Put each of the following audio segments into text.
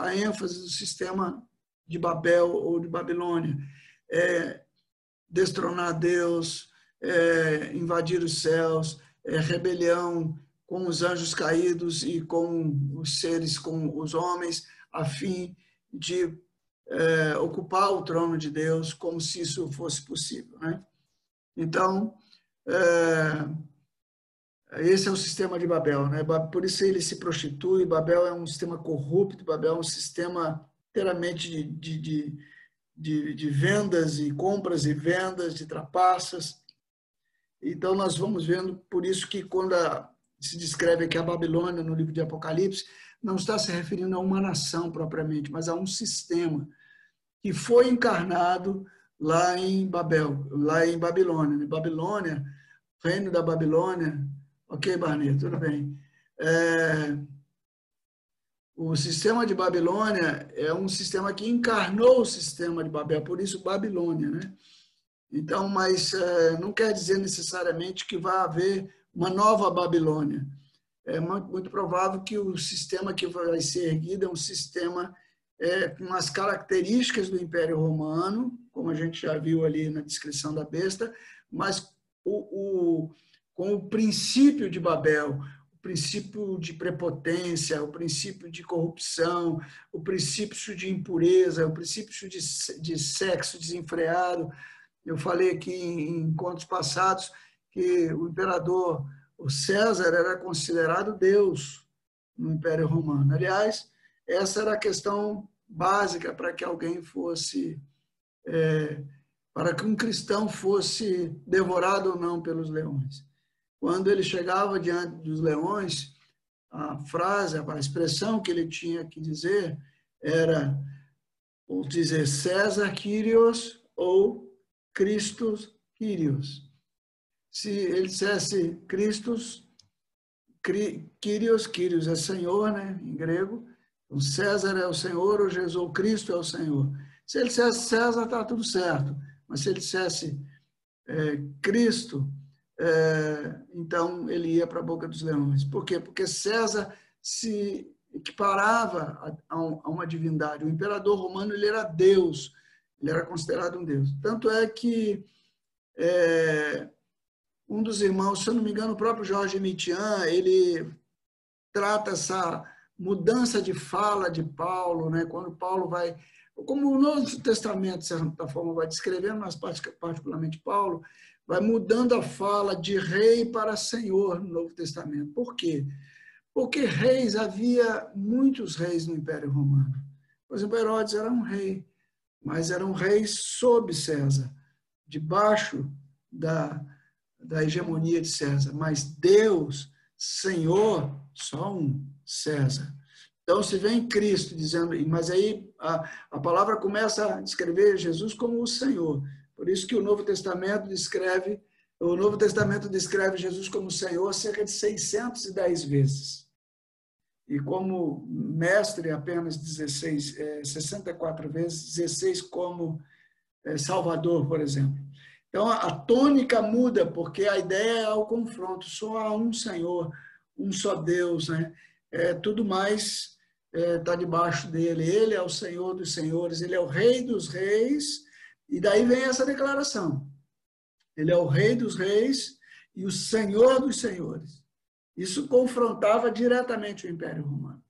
A ênfase do sistema de Babel ou de Babilônia? É destronar Deus, é invadir os céus, é rebelião com os anjos caídos e com os seres, com os homens, a fim de é, ocupar o trono de Deus, como se isso fosse possível. Né? Então, é, esse é o sistema de Babel. Né? Por isso ele se prostitui, Babel é um sistema corrupto, Babel é um sistema inteiramente de, de, de, de vendas e compras e vendas, de trapaças. Então, nós vamos vendo, por isso que quando a, se descreve aqui a Babilônia no livro de Apocalipse, não está se referindo a uma nação propriamente, mas a um sistema que foi encarnado lá em Babel, lá em Babilônia. Babilônia, reino da Babilônia. Ok, Barney, tudo bem. É, o sistema de Babilônia é um sistema que encarnou o sistema de Babel, por isso Babilônia, né? Então, mas é, não quer dizer necessariamente que vai haver uma nova Babilônia. É muito, muito provável que o sistema que vai ser erguido é um sistema é, com as características do Império Romano, como a gente já viu ali na descrição da besta, mas o, o, com o princípio de Babel, o princípio de prepotência, o princípio de corrupção, o princípio de impureza, o princípio de, de sexo desenfreado. Eu falei aqui em encontros passados que o imperador, o César, era considerado Deus no Império Romano. Aliás, essa era a questão básica para que alguém fosse, é, para que um cristão fosse devorado ou não pelos leões. Quando ele chegava diante dos leões, a frase, a expressão que ele tinha que dizer era ou dizer César Kyrios ou Christus Kyrios. Se ele dissesse Christus, Kyrios, Kyrios é Senhor, né, em grego, o César é o Senhor, o Jesus Cristo é o Senhor. Se ele dissesse César, está tudo certo. Mas se ele dissesse é, Cristo, é, então ele ia para a boca dos leões. Por quê? Porque César se equiparava a, a uma divindade. O imperador romano ele era Deus, ele era considerado um Deus. Tanto é que é, um dos irmãos, se eu não me engano, o próprio Jorge Mitian, ele trata essa mudança de fala de Paulo, né? quando Paulo vai, como o Novo Testamento, de certa forma, vai descrevendo, mas particularmente Paulo, vai mudando a fala de rei para senhor no Novo Testamento. Por quê? Porque reis, havia muitos reis no Império Romano. Por exemplo, Herodes era um rei, mas era um rei sob César, debaixo da, da hegemonia de César. Mas Deus, Senhor, só um, César. Então, se vem Cristo dizendo, mas aí a, a palavra começa a descrever Jesus como o Senhor. Por isso que o Novo Testamento descreve, o Novo Testamento descreve Jesus como Senhor cerca de 610 vezes. E como mestre, apenas 16, é, 64 vezes, 16 como é, Salvador, por exemplo. Então, a tônica muda, porque a ideia é o confronto. Só há um Senhor, um só Deus, né? é, tudo mais está é, debaixo dele. Ele é o Senhor dos senhores, ele é o Rei dos reis, e daí vem essa declaração. Ele é o Rei dos reis e o Senhor dos senhores. Isso confrontava diretamente o Império Romano.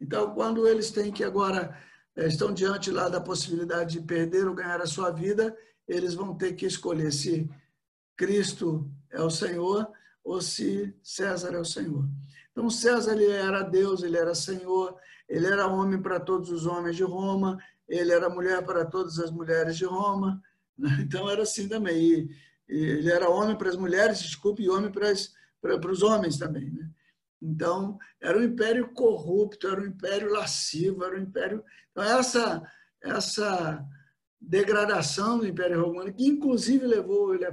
Então, quando eles têm que agora é, estão diante lá da possibilidade de perder ou ganhar a sua vida, eles vão ter que escolher se Cristo é o Senhor ou se César é o Senhor. Então César ele era Deus, ele era Senhor, ele era homem para todos os homens de Roma, ele era mulher para todas as mulheres de Roma. Né? Então era assim também. E, ele era homem para as mulheres, desculpe, e homem para, as, para, para os homens também. Né? Então, era um império corrupto, era um império lascivo, era um império. Então, essa, essa degradação do Império Romano, que inclusive levou ele à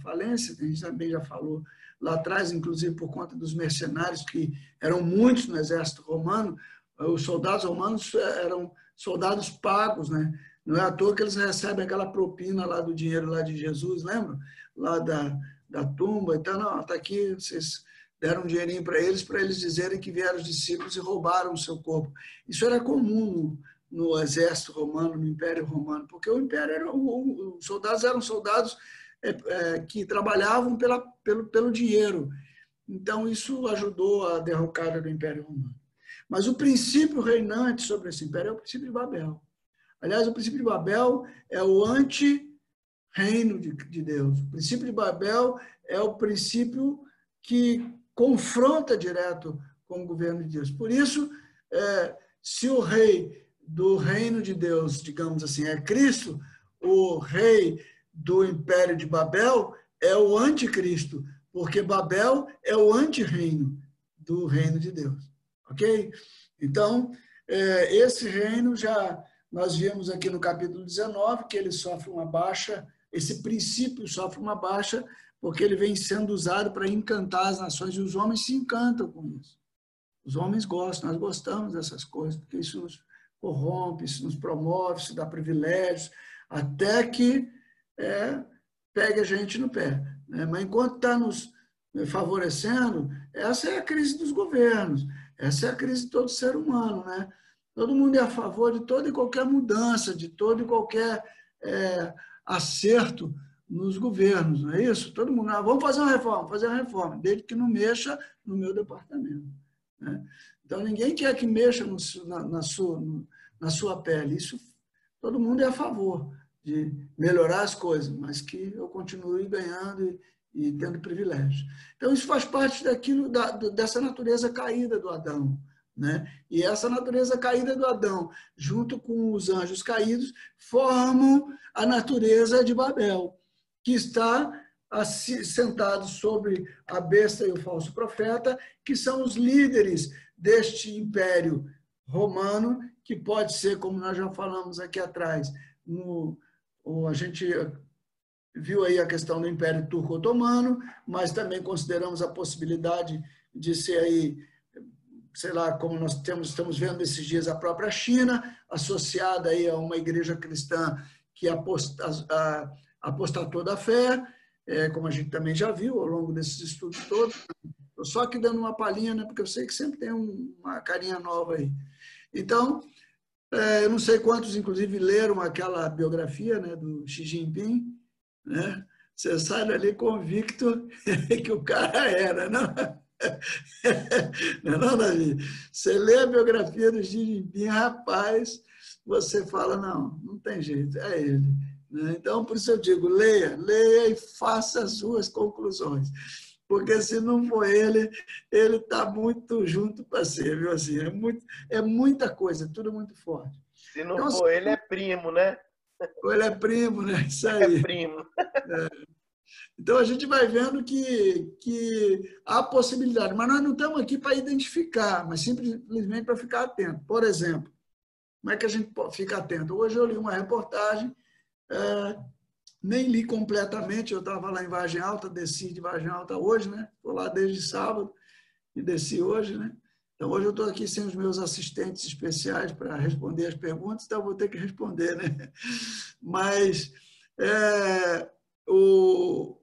falência, a gente também já falou lá atrás, inclusive por conta dos mercenários, que eram muitos no exército romano, os soldados romanos eram soldados pagos, né? Não é à toa que eles recebem aquela propina lá do dinheiro lá de Jesus, lembra? Lá da, da tumba. Então, não, está aqui, vocês deram um dinheirinho para eles, para eles dizerem que vieram os discípulos e roubaram o seu corpo. Isso era comum no, no exército romano, no Império Romano, porque o Império era, os soldados eram soldados é, é, que trabalhavam pela, pelo, pelo dinheiro. Então, isso ajudou a derrocada do Império Romano. Mas o princípio reinante sobre esse império é o princípio de Babel. Aliás, o princípio de Babel é o anti-reino de, de Deus. O princípio de Babel é o princípio que confronta direto com o governo de Deus. Por isso, é, se o rei do reino de Deus, digamos assim, é Cristo, o rei do império de Babel é o anticristo, porque Babel é o anti-reino do reino de Deus. Ok? Então, é, esse reino já nós vimos aqui no capítulo 19 que ele sofre uma baixa, esse princípio sofre uma baixa porque ele vem sendo usado para encantar as nações e os homens se encantam com isso. Os homens gostam, nós gostamos dessas coisas, porque isso nos corrompe, isso nos promove, isso dá privilégios, até que é, pegue a gente no pé. Né? Mas enquanto está nos favorecendo, essa é a crise dos governos, essa é a crise de todo ser humano. Né? Todo mundo é a favor de toda e qualquer mudança, de todo e qualquer é, acerto nos governos, não é isso? Todo mundo, ah, vamos fazer uma reforma, fazer uma reforma, desde que não mexa no meu departamento. Né? Então, ninguém quer que mexa no, na, na, sua, na sua pele. Isso, todo mundo é a favor de melhorar as coisas, mas que eu continue ganhando e, e tendo privilégios. Então, isso faz parte daquilo, da, dessa natureza caída do Adão. Né? E essa natureza caída do Adão, junto com os anjos caídos, formam a natureza de Babel que está sentado sobre a besta e o falso profeta, que são os líderes deste império romano, que pode ser, como nós já falamos aqui atrás, no, a gente viu aí a questão do Império Turco-Otomano, mas também consideramos a possibilidade de ser aí, sei lá, como nós temos, estamos vendo esses dias, a própria China, associada aí a uma igreja cristã que a, apostatou da fé, é, como a gente também já viu ao longo desses estudos todos. Estou só aqui dando uma palhinha, né, porque eu sei que sempre tem um, uma carinha nova aí. Então, é, eu não sei quantos, inclusive, leram aquela biografia né, do Xi Jinping. Né? Você sai dali convicto que o cara era, não? Não, é não, Davi? Você lê a biografia do Xi Jinping, rapaz, você fala, não, não tem jeito, é ele. Né? Então, por isso eu digo, leia, leia e faça as suas conclusões. Porque se não for ele, ele está muito junto para ser, viu? Assim, é, muito, é muita coisa, tudo muito forte. Se não então, for assim, ele, é primo, né? Ou ele é primo, né? Isso aí. É primo. É. Então a gente vai vendo que, que há possibilidade, mas nós não estamos aqui para identificar, mas simplesmente para ficar atento. Por exemplo, como é que a gente fica atento? Hoje eu li uma reportagem é, nem li completamente, eu estava lá em Vargem Alta, desci de Vargem Alta hoje, né? Estou lá desde sábado e desci hoje, né? Então, hoje eu estou aqui sem os meus assistentes especiais para responder as perguntas, então vou ter que responder, né? Mas é, o,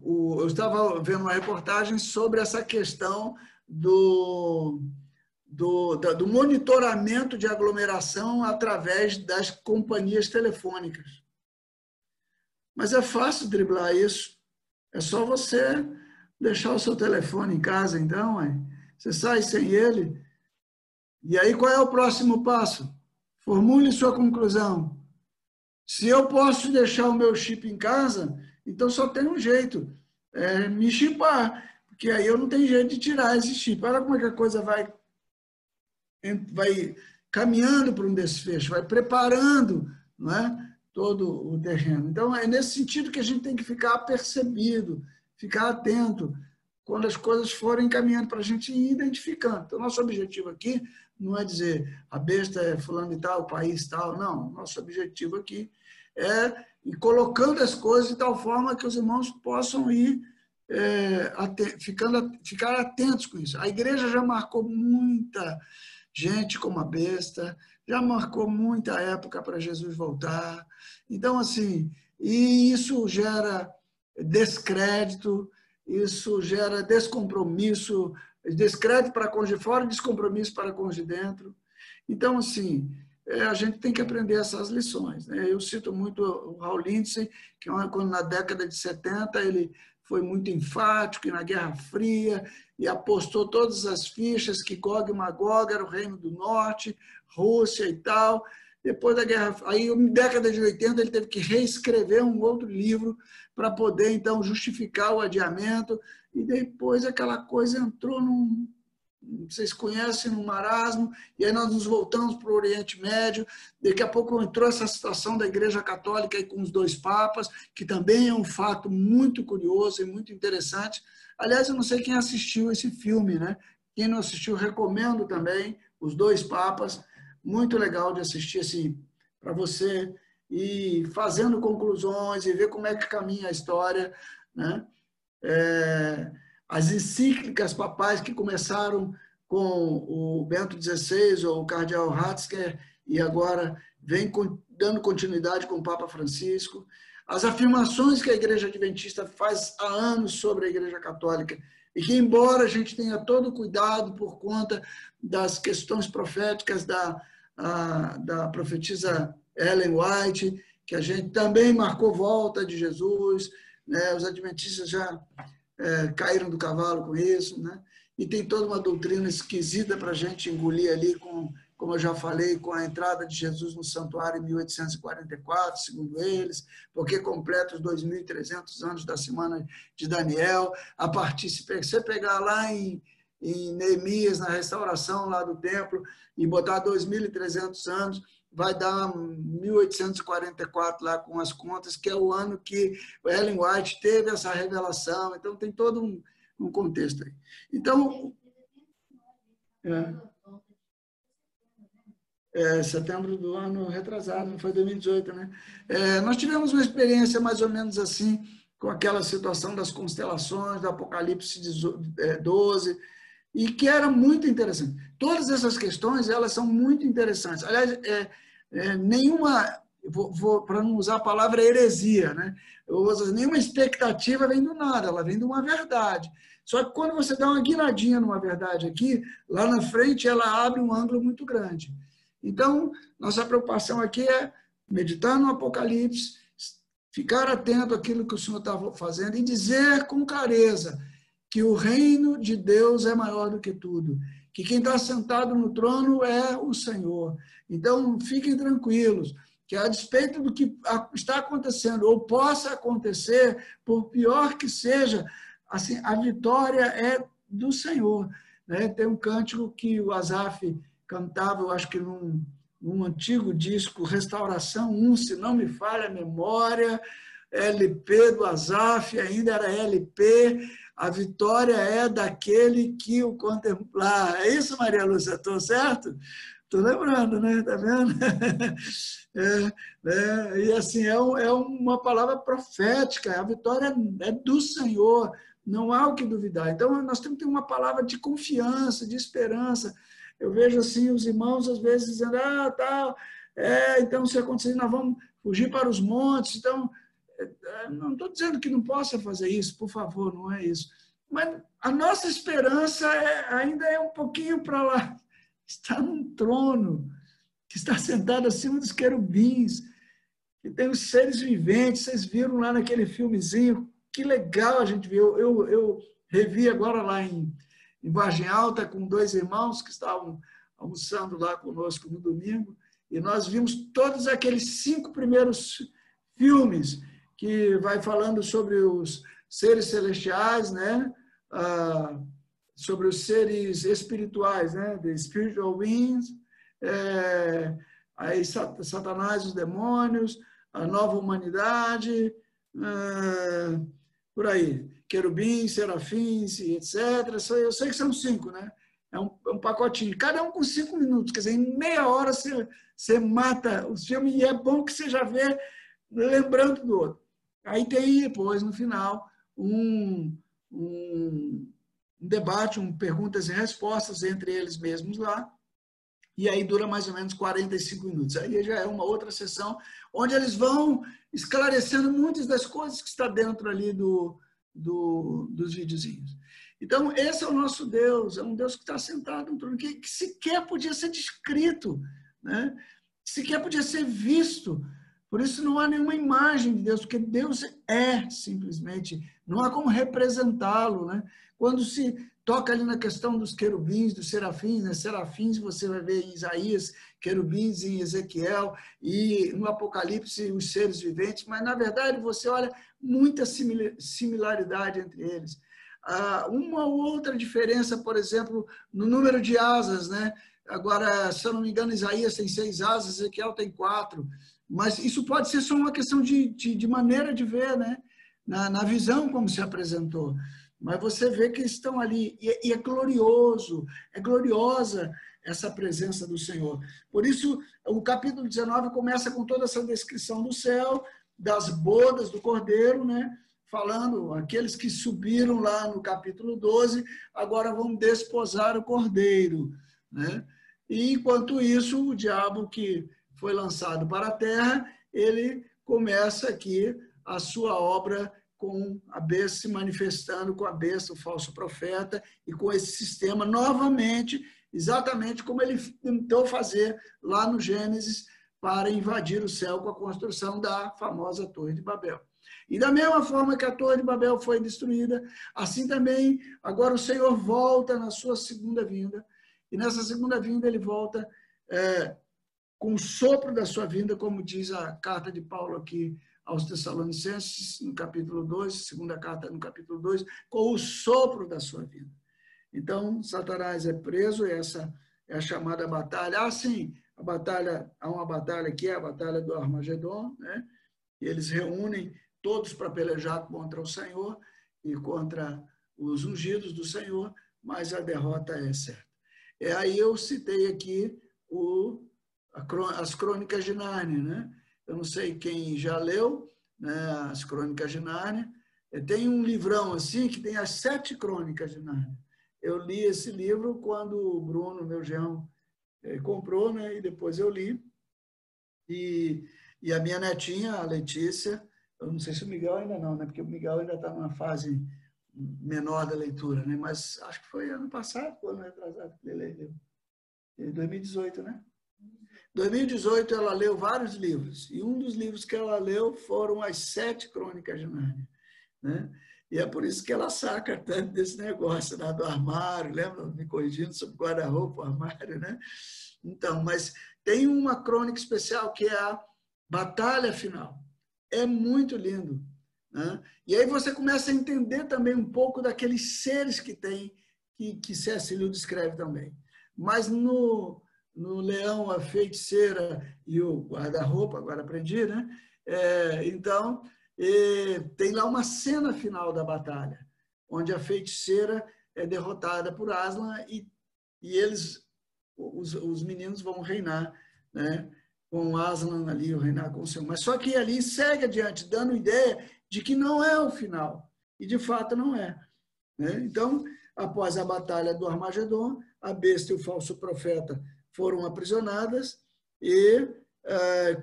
o, eu estava vendo uma reportagem sobre essa questão do, do, do monitoramento de aglomeração através das companhias telefônicas. Mas é fácil driblar isso. É só você deixar o seu telefone em casa, então, você sai sem ele. E aí, qual é o próximo passo? Formule sua conclusão. Se eu posso deixar o meu chip em casa, então só tem um jeito, é me chipar, porque aí eu não tenho jeito de tirar esse chip. Olha como é que a coisa vai, vai caminhando para um desfecho, vai preparando, não é? todo o terreno. Então, é nesse sentido que a gente tem que ficar apercebido, ficar atento quando as coisas forem caminhando para a gente ir identificando. Então, nosso objetivo aqui não é dizer a besta é fulano e tal, o país tal, não. Nosso objetivo aqui é ir colocando as coisas de tal forma que os irmãos possam ir é, ficando, ficar atentos com isso. A igreja já marcou muita gente como a besta, já marcou muita época para Jesus voltar. Então, assim, e isso gera descrédito, isso gera descompromisso, descrédito para cônjuge fora e descompromisso para cônjuge dentro. Então, assim, é, a gente tem que aprender essas lições. Né? Eu cito muito o Raul Lindsay, que é quando na década de 70 ele foi muito enfático na Guerra Fria e apostou todas as fichas que Gog e Magog era o reino do norte, Rússia e tal. Depois da Guerra, aí na década de 80 ele teve que reescrever um outro livro para poder então justificar o adiamento e depois aquela coisa entrou num vocês conhecem no marasmo, e aí nós nos voltamos para o Oriente Médio. Daqui a pouco entrou essa situação da Igreja Católica aí com os dois papas, que também é um fato muito curioso e muito interessante. Aliás, eu não sei quem assistiu esse filme, né? Quem não assistiu, recomendo também Os Dois Papas. Muito legal de assistir assim para você e fazendo conclusões e ver como é que caminha a história, né? É as encíclicas papais que começaram com o Bento XVI ou o cardeal Ratzinger e agora vem dando continuidade com o Papa Francisco, as afirmações que a Igreja Adventista faz há anos sobre a Igreja Católica e que, embora a gente tenha todo cuidado por conta das questões proféticas da, a, da profetisa Ellen White, que a gente também marcou volta de Jesus, né? os adventistas já é, caíram do cavalo com isso, né? E tem toda uma doutrina esquisita para a gente engolir ali, com, como eu já falei, com a entrada de Jesus no santuário em 1844, segundo eles, porque completa os 2.300 anos da semana de Daniel. A partir, se você pegar lá em, em Neemias, na restauração lá do templo, e botar 2.300 anos, vai dar 1844 lá com as contas, que é o ano que Ellen White teve essa revelação. Então, tem todo um, um contexto aí. Então, é, é, setembro do ano retrasado, não foi 2018, né? É, nós tivemos uma experiência mais ou menos assim, com aquela situação das constelações, do Apocalipse 12, e que era muito interessante. Todas essas questões, elas são muito interessantes. Aliás, é, é, nenhuma, para não usar a palavra heresia, né? Uso, nenhuma expectativa vem do nada, ela vem de uma verdade. Só que quando você dá uma guinadinha numa verdade aqui, lá na frente ela abre um ângulo muito grande. Então, nossa preocupação aqui é meditar no Apocalipse, ficar atento àquilo que o Senhor está fazendo e dizer com clareza que o reino de Deus é maior do que tudo, que quem está sentado no trono é o Senhor. Então, fiquem tranquilos, que a despeito do que está acontecendo ou possa acontecer, por pior que seja, assim, a vitória é do Senhor. Né? Tem um cântico que o Azaf cantava, eu acho que num, num antigo disco, Restauração 1, se não me falha a memória, LP do Azaf, ainda era LP, a vitória é daquele que o contemplar. É isso, Maria Lúcia? Estou certo? Estou lembrando, né? Está vendo? É, é, e assim, é, é uma palavra profética, a vitória é do Senhor, não há o que duvidar. Então, nós temos que ter uma palavra de confiança, de esperança. Eu vejo assim os irmãos às vezes dizendo, ah, tal, tá, é, então se acontecer, nós vamos fugir para os montes. Então, não estou dizendo que não possa fazer isso, por favor, não é isso. Mas a nossa esperança é, ainda é um pouquinho para lá. Está num trono, que está sentado acima dos querubins, que tem os seres viventes. Vocês viram lá naquele filmezinho, que legal a gente viu. Eu, eu revi agora lá em, em Vargem Alta com dois irmãos que estavam almoçando lá conosco no domingo, e nós vimos todos aqueles cinco primeiros filmes que vai falando sobre os seres celestiais, né? Ah, sobre os seres espirituais, né? The spiritual beings, é, aí Satanás, os demônios, a nova humanidade, é, por aí, querubins, serafins, etc. Eu sei que são cinco, né? É um, é um, pacotinho, cada um com cinco minutos, quer dizer, em meia hora você, você mata o filme e é bom que você já vê lembrando do outro. Aí tem depois, no final, um, um, debate, um perguntas e respostas entre eles mesmos lá, e aí dura mais ou menos 45 minutos. Aí já é uma outra sessão, onde eles vão esclarecendo muitas das coisas que está dentro ali do, do, dos videozinhos. Então, esse é o nosso Deus, é um Deus que está sentado no trono, que, que sequer podia ser descrito, né? sequer podia ser visto. Por isso não há nenhuma imagem de Deus, porque Deus é simplesmente, não há como representá-lo. Né? Quando se toca ali na questão dos querubins, dos serafins, né? serafins você vai ver em Isaías, querubins em Ezequiel e no Apocalipse os seres viventes, mas na verdade você olha muita similaridade entre eles. Ah, uma ou outra diferença, por exemplo, no número de asas, né? Agora, se eu não me engano, Isaías tem seis asas, Ezequiel tem quatro. Mas isso pode ser só uma questão de, de, de maneira de ver, né? Na, na, visão como se apresentou. Mas você vê que estão ali. E, e é glorioso, é gloriosa essa presença do Senhor. Por isso, o capítulo 19 começa com toda essa descrição do céu, das bodas do cordeiro, né? falando, aqueles que subiram lá no capítulo 12, agora vão desposar o cordeiro. Né? E enquanto isso, o diabo que foi lançado para a terra, ele começa aqui a sua obra com a besta se manifestando com a besta, o falso profeta, e com esse sistema novamente, exatamente como ele tentou fazer lá no Gênesis, para invadir o céu com a construção da famosa Torre de Babel. E da mesma forma que a Torre de Babel foi destruída, assim também agora o Senhor volta na sua segunda vinda. E nessa segunda vinda ele volta é, com o sopro da sua vinda, como diz a carta de Paulo aqui aos Tessalonicenses, no capítulo 2, segunda carta no capítulo 2, com o sopro da sua vinda. Então, Satanás é preso, essa é a chamada batalha. Ah, sim, a batalha, há uma batalha que é a batalha do Armagedon, né? E eles reúnem todos para pelejar contra o Senhor e contra os ungidos do Senhor, mas a derrota é certa. É aí eu citei aqui o, as Crônicas de Nárnia, né? Eu não sei quem já leu né, as Crônicas de Nárnia. Tem um livrão assim que tem as sete Crônicas de Nárnia. Eu li esse livro quando o Bruno, meu genro, eh, comprou, né? E depois eu li. E, e a minha netinha, a Letícia, eu não sei se o Miguel ainda não, né? Porque o Miguel ainda está numa fase menor da leitura, né? Mas acho que foi ano passado, ano retrasado que ele leu. Em 2018, né? 2018 ela leu vários livros e um dos livros que ela leu foram as sete crônicas de Nárnia, né? E é por isso que ela saca tanto desse negócio né? do armário, lembra? Me corrigindo sobre guarda-roupa, armário, né? Então, mas tem uma crônica especial que é a Batalha Final é muito lindo. Né? E aí você começa a entender também um pouco daqueles seres que tem, que, que C.S. Lewis descreve também. Mas no, no Leão, a Feiticeira e o Guarda-Roupa, agora aprendi, né? É, então, é, tem lá uma cena final da batalha, onde a feiticeira é derrotada por Aslan e, e eles, os, os meninos, vão reinar, né? com Aslan ali, o reinar com o Senhor. Mas só que ali segue adiante, dando ideia de que não é o final. E de fato não é. Né? Então, após a batalha do Armagedon, a besta e o falso profeta foram aprisionadas e é,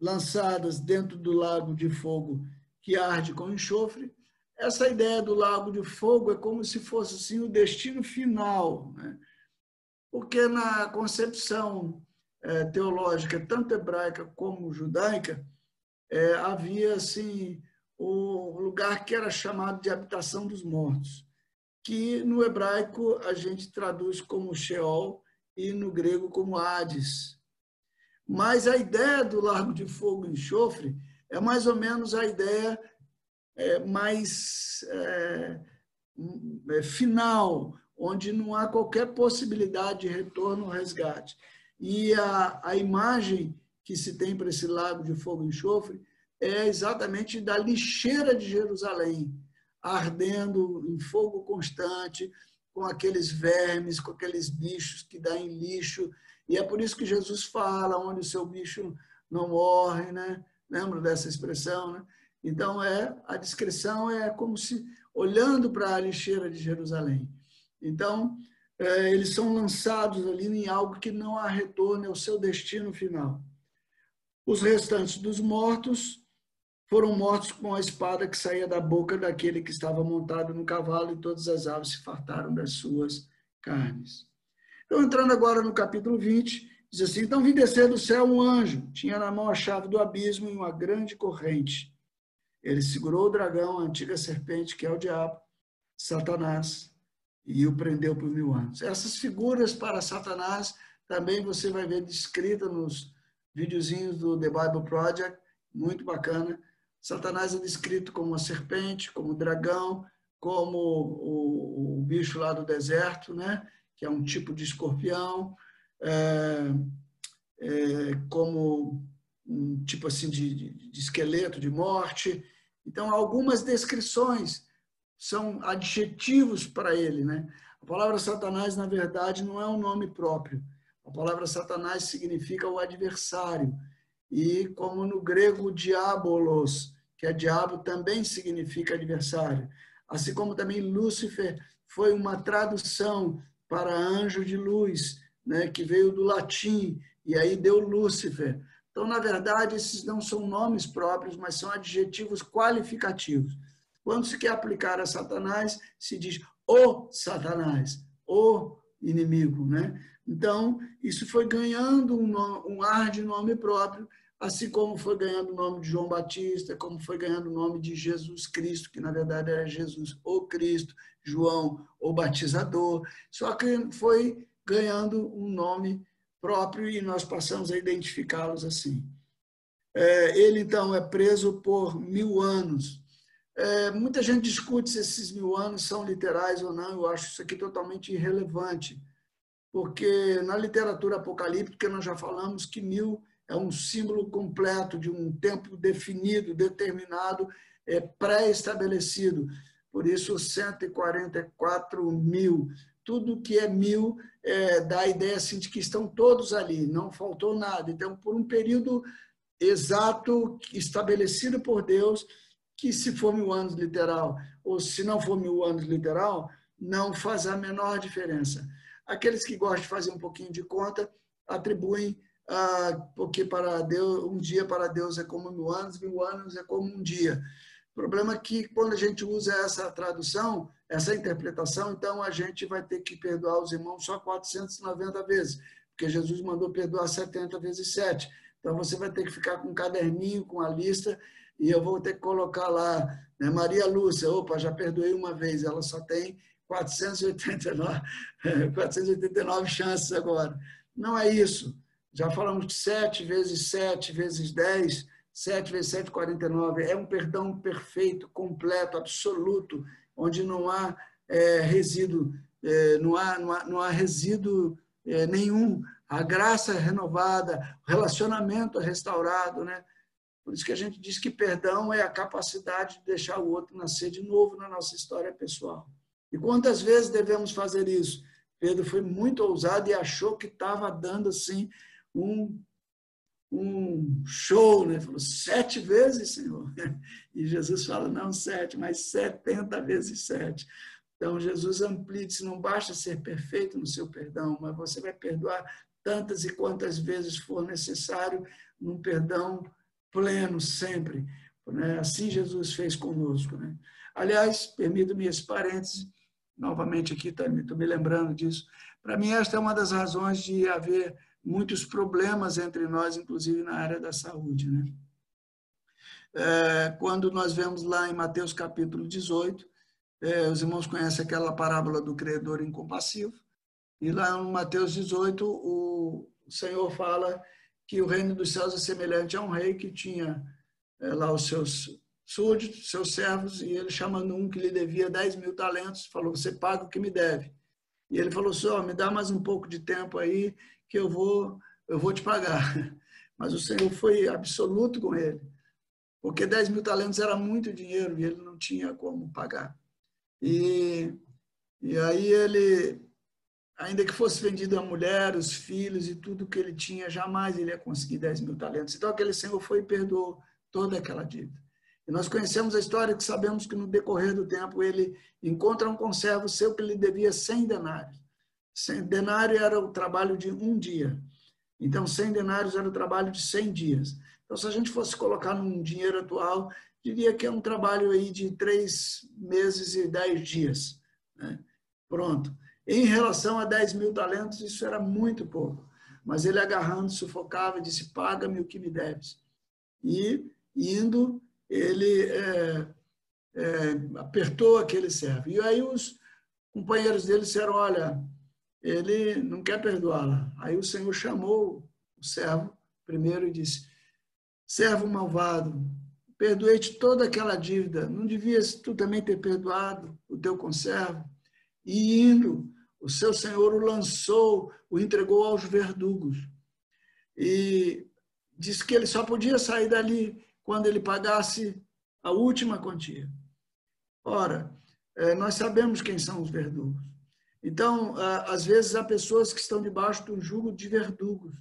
lançadas dentro do lago de fogo que arde com enxofre. Essa ideia do lago de fogo é como se fosse assim, o destino final. Né? Porque na concepção é, teológica, tanto hebraica como judaica, é, havia assim o lugar que era chamado de habitação dos mortos, que no hebraico a gente traduz como Sheol e no grego como Hades. Mas a ideia do Largo de Fogo e Enxofre é mais ou menos a ideia é, mais é, é final, onde não há qualquer possibilidade de retorno ou resgate. E a, a imagem que se tem para esse lago de fogo e enxofre é exatamente da lixeira de Jerusalém, ardendo em fogo constante, com aqueles vermes, com aqueles bichos que dão em lixo. E é por isso que Jesus fala onde o seu bicho não morre, né? Lembra dessa expressão, né? Então é a descrição é como se olhando para a lixeira de Jerusalém. Então é, eles são lançados ali em algo que não há retorno ao seu destino final. Os restantes dos mortos foram mortos com a espada que saía da boca daquele que estava montado no cavalo, e todas as aves se fartaram das suas carnes. Então, entrando agora no capítulo 20, diz assim: Então vi descer do céu um anjo, tinha na mão a chave do abismo e uma grande corrente. Ele segurou o dragão, a antiga serpente, que é o diabo, Satanás, e o prendeu por mil anos. Essas figuras para Satanás também você vai ver descrita nos videozinhos do The Bible Project, muito bacana. Satanás é descrito como uma serpente, como dragão, como o, o bicho lá do deserto, né? que é um tipo de escorpião, é, é, como um tipo assim de, de, de esqueleto, de morte. Então, algumas descrições são adjetivos para ele. Né? A palavra Satanás, na verdade, não é um nome próprio. A palavra Satanás significa o adversário. E como no grego diabolos, que é diabo, também significa adversário. Assim como também Lúcifer foi uma tradução para anjo de luz, né, que veio do latim, e aí deu Lúcifer. Então, na verdade, esses não são nomes próprios, mas são adjetivos qualificativos. Quando se quer aplicar a Satanás, se diz o Satanás, o inimigo. Né? Então, isso foi ganhando um, um ar de nome próprio, assim como foi ganhando o nome de João Batista, como foi ganhando o nome de Jesus Cristo, que na verdade era Jesus o Cristo, João o Batizador, só que foi ganhando um nome próprio e nós passamos a identificá-los assim. É, ele então é preso por mil anos. É, muita gente discute se esses mil anos são literais ou não, eu acho isso aqui totalmente irrelevante, porque na literatura apocalíptica nós já falamos que mil é um símbolo completo de um tempo definido, determinado, é, pré-estabelecido. Por isso, 144 mil. Tudo que é mil é, dá a ideia assim, de que estão todos ali, não faltou nada. Então, por um período exato, estabelecido por Deus, que se for mil anos literal, ou se não for mil anos literal, não faz a menor diferença. Aqueles que gostam de fazer um pouquinho de conta atribuem ah, porque para Deus um dia para Deus é como mil anos, mil anos é como um dia. O problema é que quando a gente usa essa tradução, essa interpretação, então a gente vai ter que perdoar os irmãos só 490 vezes, porque Jesus mandou perdoar 70 vezes 7. Então você vai ter que ficar com um caderninho, com a lista, e eu vou ter que colocar lá, né, Maria Lúcia, opa, já perdoei uma vez, ela só tem 489, 489 chances agora. Não é isso. Já falamos de 7 vezes 7 vezes 10, 7 vezes 7, 49. É um perdão perfeito, completo, absoluto, onde não há é, resíduo, é, não, há, não, há, não há resíduo é, nenhum. A graça é renovada, o relacionamento é restaurado, né? Por isso que a gente diz que perdão é a capacidade de deixar o outro nascer de novo na nossa história pessoal. E quantas vezes devemos fazer isso? Pedro foi muito ousado e achou que estava dando assim um, um show, né? Falou, sete vezes, Senhor. E Jesus fala, não sete, mas setenta vezes sete. Então, Jesus amplia, disse, não basta ser perfeito no seu perdão, mas você vai perdoar tantas e quantas vezes for necessário, num perdão pleno sempre. Né? Assim Jesus fez conosco. Né? Aliás, permita-me esse parêntese, novamente aqui, estou me lembrando disso. Para mim, esta é uma das razões de haver muitos problemas entre nós, inclusive na área da saúde. Né? É, quando nós vemos lá em Mateus capítulo 18, é, os irmãos conhecem aquela parábola do credor incompassivo, e lá em Mateus 18, o Senhor fala que o reino dos céus é semelhante a um rei que tinha é, lá os seus súditos, seus servos, e ele chamando um que lhe devia 10 mil talentos, falou, você paga o que me deve. E ele falou, senhor, me dá mais um pouco de tempo aí, que eu vou, eu vou te pagar. Mas o Senhor foi absoluto com ele, porque 10 mil talentos era muito dinheiro e ele não tinha como pagar. E, e aí ele, ainda que fosse vendido a mulher, os filhos e tudo que ele tinha, jamais ele ia conseguir 10 mil talentos. Então aquele Senhor foi e perdoou toda aquela dívida. E nós conhecemos a história que sabemos que no decorrer do tempo ele encontra um conservo seu que lhe devia 100 denários. Denário era o trabalho de um dia. Então, 100 denários era o trabalho de 100 dias. Então, se a gente fosse colocar num dinheiro atual, diria que é um trabalho aí de três meses e dez dias. Né? Pronto. Em relação a 10 mil talentos, isso era muito pouco. Mas ele agarrando, sufocava, disse: Paga-me o que me deves. E indo, ele é, é, apertou aquele servo. E aí os companheiros dele disseram: Olha, ele não quer perdoá-la. Aí o Senhor chamou o servo primeiro e disse: Servo malvado, perdoei-te toda aquela dívida, não devias tu também ter perdoado o teu conservo? E indo, o seu senhor o lançou, o entregou aos verdugos. E disse que ele só podia sair dali quando ele pagasse a última quantia. Ora, eh, nós sabemos quem são os verdugos. Então, às vezes, há pessoas que estão debaixo do jugo de verdugos.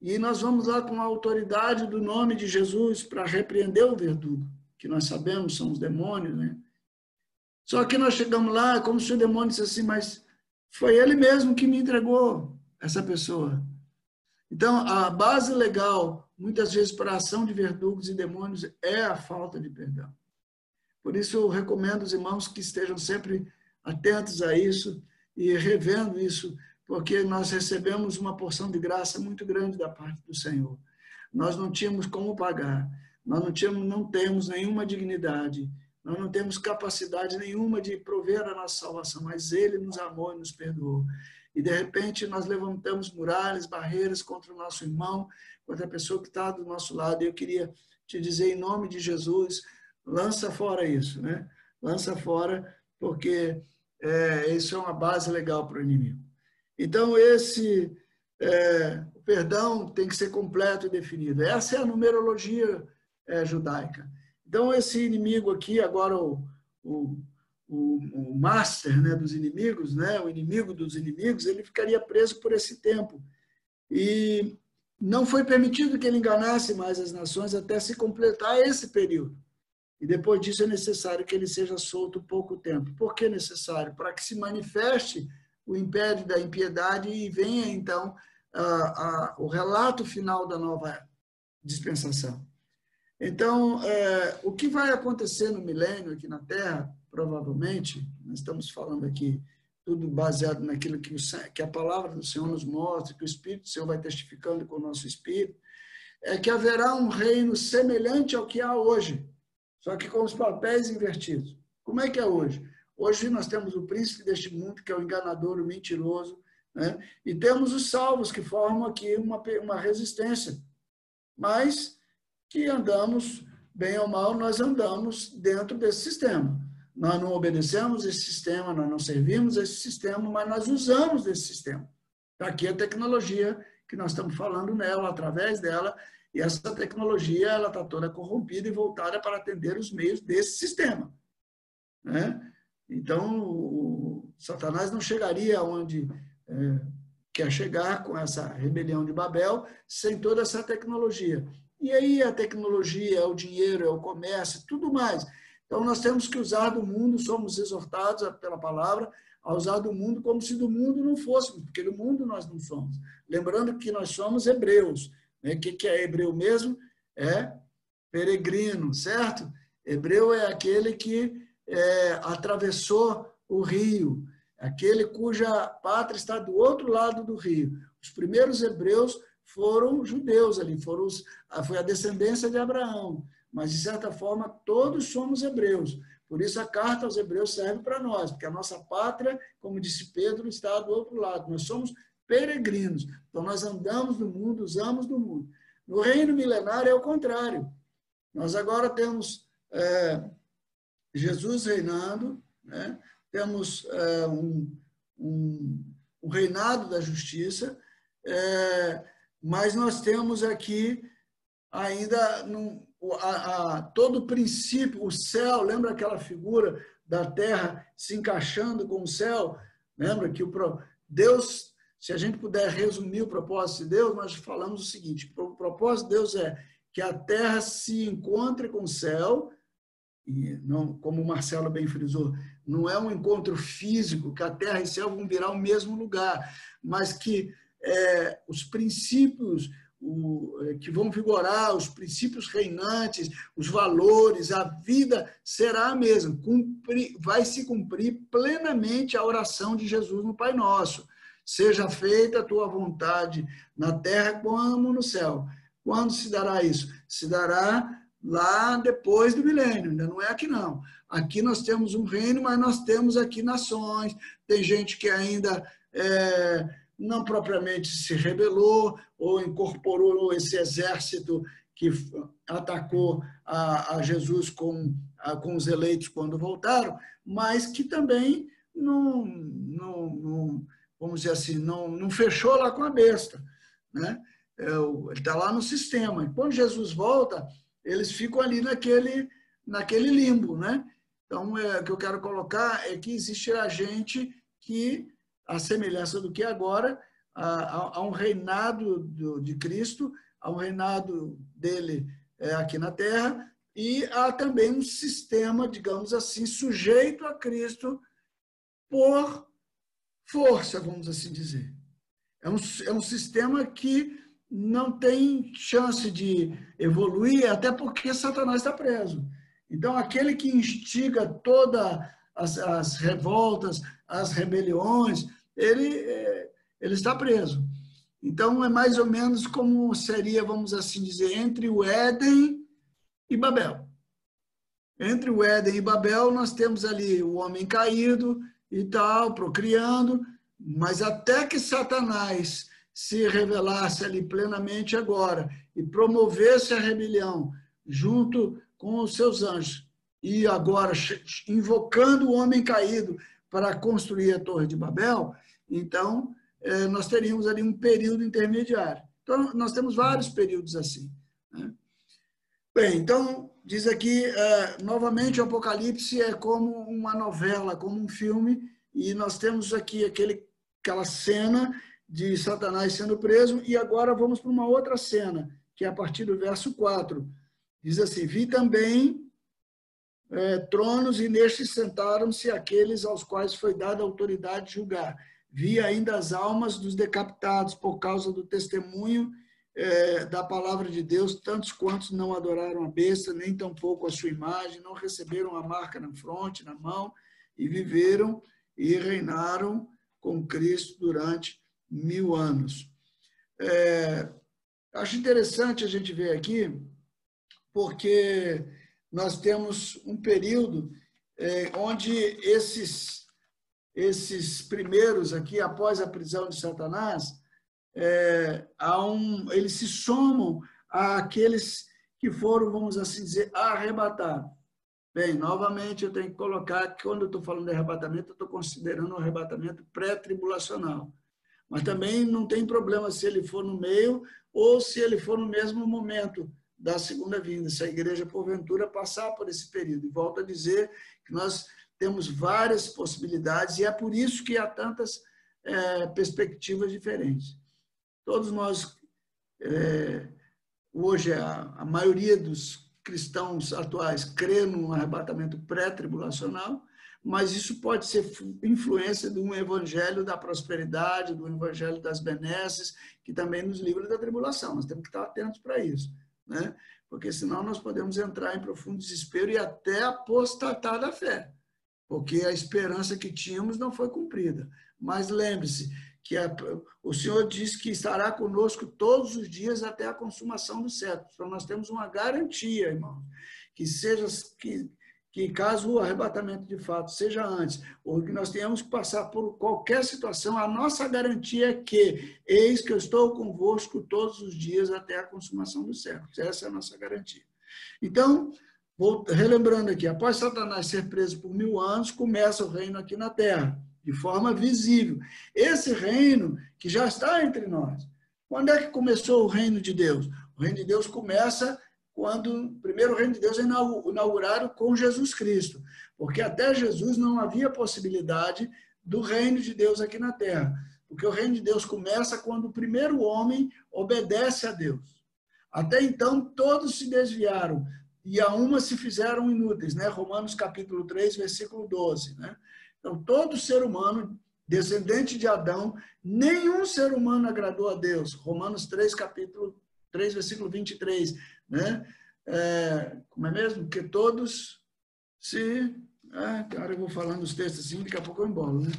E nós vamos lá com a autoridade do nome de Jesus para repreender o verdugo, que nós sabemos são os demônios, né? Só que nós chegamos lá como se o demônio dissesse assim, mas foi ele mesmo que me entregou essa pessoa. Então, a base legal, muitas vezes, para a ação de verdugos e demônios é a falta de perdão. Por isso, eu recomendo os irmãos que estejam sempre atentos a isso e revendo isso, porque nós recebemos uma porção de graça muito grande da parte do Senhor. Nós não tínhamos como pagar, nós não, tínhamos, não temos nenhuma dignidade, nós não temos capacidade nenhuma de prover a nossa salvação, mas Ele nos amou e nos perdoou. E de repente nós levantamos muralhas, barreiras contra o nosso irmão, contra a pessoa que está do nosso lado. E eu queria te dizer em nome de Jesus, lança fora isso, né? Lança fora, porque é, isso é uma base legal para o inimigo. Então esse é, o perdão tem que ser completo e definido. Essa é a numerologia é, judaica. Então, esse inimigo aqui, agora o, o, o, o master né, dos inimigos, né, o inimigo dos inimigos, ele ficaria preso por esse tempo. E não foi permitido que ele enganasse mais as nações até se completar esse período. E depois disso é necessário que ele seja solto pouco tempo. Por que necessário? Para que se manifeste o império da impiedade e venha então a, a, o relato final da nova dispensação. Então, é, o que vai acontecer no milênio aqui na Terra, provavelmente, nós estamos falando aqui tudo baseado naquilo que, o, que a palavra do Senhor nos mostra, que o Espírito do Senhor vai testificando com o nosso Espírito, é que haverá um reino semelhante ao que há hoje, só que com os papéis invertidos. Como é que é hoje? Hoje nós temos o príncipe deste mundo, que é o enganador, o mentiroso, né? e temos os salvos, que formam aqui uma, uma resistência. Mas que andamos, bem ou mal, nós andamos dentro desse sistema. Nós não obedecemos esse sistema, nós não servimos esse sistema, mas nós usamos desse sistema. Está aqui a tecnologia que nós estamos falando nela, através dela, e essa tecnologia ela está toda corrompida e voltada para atender os meios desse sistema. Né? Então, Satanás não chegaria onde é, quer chegar com essa rebelião de Babel sem toda essa tecnologia. E aí a tecnologia, o dinheiro, é o comércio, tudo mais. Então nós temos que usar do mundo, somos exortados pela palavra a usar do mundo como se do mundo não fôssemos, porque do mundo nós não somos. Lembrando que nós somos hebreus. Né? O que é hebreu mesmo? É peregrino, certo? Hebreu é aquele que é, atravessou o rio, aquele cuja pátria está do outro lado do rio. Os primeiros hebreus foram judeus ali, foram os, foi a descendência de Abraão. Mas, de certa forma, todos somos hebreus. Por isso, a carta aos hebreus serve para nós, porque a nossa pátria, como disse Pedro, está do outro lado. Nós somos peregrinos. Então, nós andamos no mundo, usamos do mundo. No reino milenário é o contrário. Nós agora temos é, Jesus reinando, né? temos é, um, um, um, reinado da justiça, é, mas nós temos aqui ainda num, a, a, todo o princípio, o céu, lembra aquela figura da terra se encaixando com o céu? Lembra que o Deus, se a gente puder resumir o propósito de Deus, nós falamos o seguinte: o propósito de Deus é que a terra se encontre com o céu, e não, como o Marcelo bem frisou, não é um encontro físico, que a terra e o céu vão virar o mesmo lugar, mas que é, os princípios, o, é, que vão vigorar, os princípios reinantes, os valores, a vida será a mesma. Vai se cumprir plenamente a oração de Jesus no Pai Nosso. Seja feita a tua vontade na terra como no céu. Quando se dará isso? Se dará lá depois do milênio, ainda não é aqui não. Aqui nós temos um reino, mas nós temos aqui nações, tem gente que ainda é, não propriamente se rebelou ou incorporou esse exército que atacou a, a Jesus com, a, com os eleitos quando voltaram, mas que também não, não, não vamos dizer assim, não, não fechou lá com a besta. Né? É, ele está lá no sistema. E quando Jesus volta, eles ficam ali naquele, naquele limbo. Né? Então, é, o que eu quero colocar é que existe a gente que a semelhança do que agora, há, um reinado de Cristo, há um reinado dele é, aqui na Terra, e há também um sistema, digamos assim, sujeito a Cristo por força, vamos assim dizer. É um, é um sistema que não tem chance de evoluir, até porque Satanás está preso. Então, aquele que instiga todas as, as revoltas, as rebeliões, ele, é, ele está preso. Então, é mais ou menos como seria, vamos assim dizer, entre o Éden e Babel. Entre o Éden e Babel, nós temos ali o homem caído e tal, procriando, mas até que Satanás se revelasse ali plenamente agora e promovesse a rebelião junto com os seus anjos, e agora invocando o homem caído para construir a Torre de Babel, então, é, nós teríamos ali um período intermediário. Então, nós temos vários períodos assim. Né? Bem, então, diz aqui, é, novamente, o Apocalipse é como uma novela, como um filme, e nós temos aqui aquele, aquela cena de Satanás sendo preso, e agora vamos para uma outra cena, que é a partir do verso 4. Diz assim: Vi também é, tronos, e nestes sentaram-se aqueles aos quais foi dada a autoridade de julgar vi ainda as almas dos decapitados por causa do testemunho é, da palavra de Deus, tantos quantos não adoraram a besta, nem tampouco a sua imagem, não receberam a marca na fronte, na mão, e viveram e reinaram com Cristo durante mil anos. É, acho interessante a gente ver aqui, porque nós temos um período é, onde esses esses primeiros aqui, após a prisão de Satanás, é, um, eles se somam àqueles que foram, vamos assim dizer, arrebatados. Bem, novamente eu tenho que colocar que quando eu estou falando de arrebatamento, eu estou considerando um arrebatamento pré-tribulacional. Mas também não tem problema se ele for no meio ou se ele for no mesmo momento da segunda vinda, se a igreja, porventura, passar por esse período. E volto a dizer que nós temos várias possibilidades e é por isso que há tantas é, perspectivas diferentes. Todos nós, é, hoje, a, a, maioria dos cristãos atuais crê num arrebatamento pré-tribulacional, mas isso pode ser influência de um evangelho da prosperidade, do evangelho das benesses, que também nos livra da tribulação. Nós temos que estar atentos para isso, né? porque senão nós podemos entrar em profundo desespero e até apostatar da fé porque a esperança que tínhamos não foi cumprida. Mas lembre-se que a, o Senhor diz que estará conosco todos os dias até a consumação do século. Então nós temos uma garantia, irmão, que seja que que caso o arrebatamento de fato seja antes, ou que nós tenhamos que passar por qualquer situação, a nossa garantia é que, eis que eu estou convosco todos os dias até a consumação dos séculos. Essa é a nossa garantia. Então, Vou relembrando aqui, após Satanás ser preso por mil anos, começa o reino aqui na Terra, de forma visível. Esse reino que já está entre nós. Quando é que começou o reino de Deus? O reino de Deus começa quando o primeiro reino de Deus é inaugurado com Jesus Cristo, porque até Jesus não havia possibilidade do reino de Deus aqui na Terra, porque o reino de Deus começa quando o primeiro homem obedece a Deus. Até então, todos se desviaram, e a uma se fizeram inúteis, né? Romanos capítulo 3, versículo 12, né? Então, todo ser humano, descendente de Adão, nenhum ser humano agradou a Deus. Romanos 3, capítulo 3, versículo 23, né? É, como é mesmo? Que todos se... Ah, cara, eu vou falando os textos assim, daqui a pouco eu embolo, né?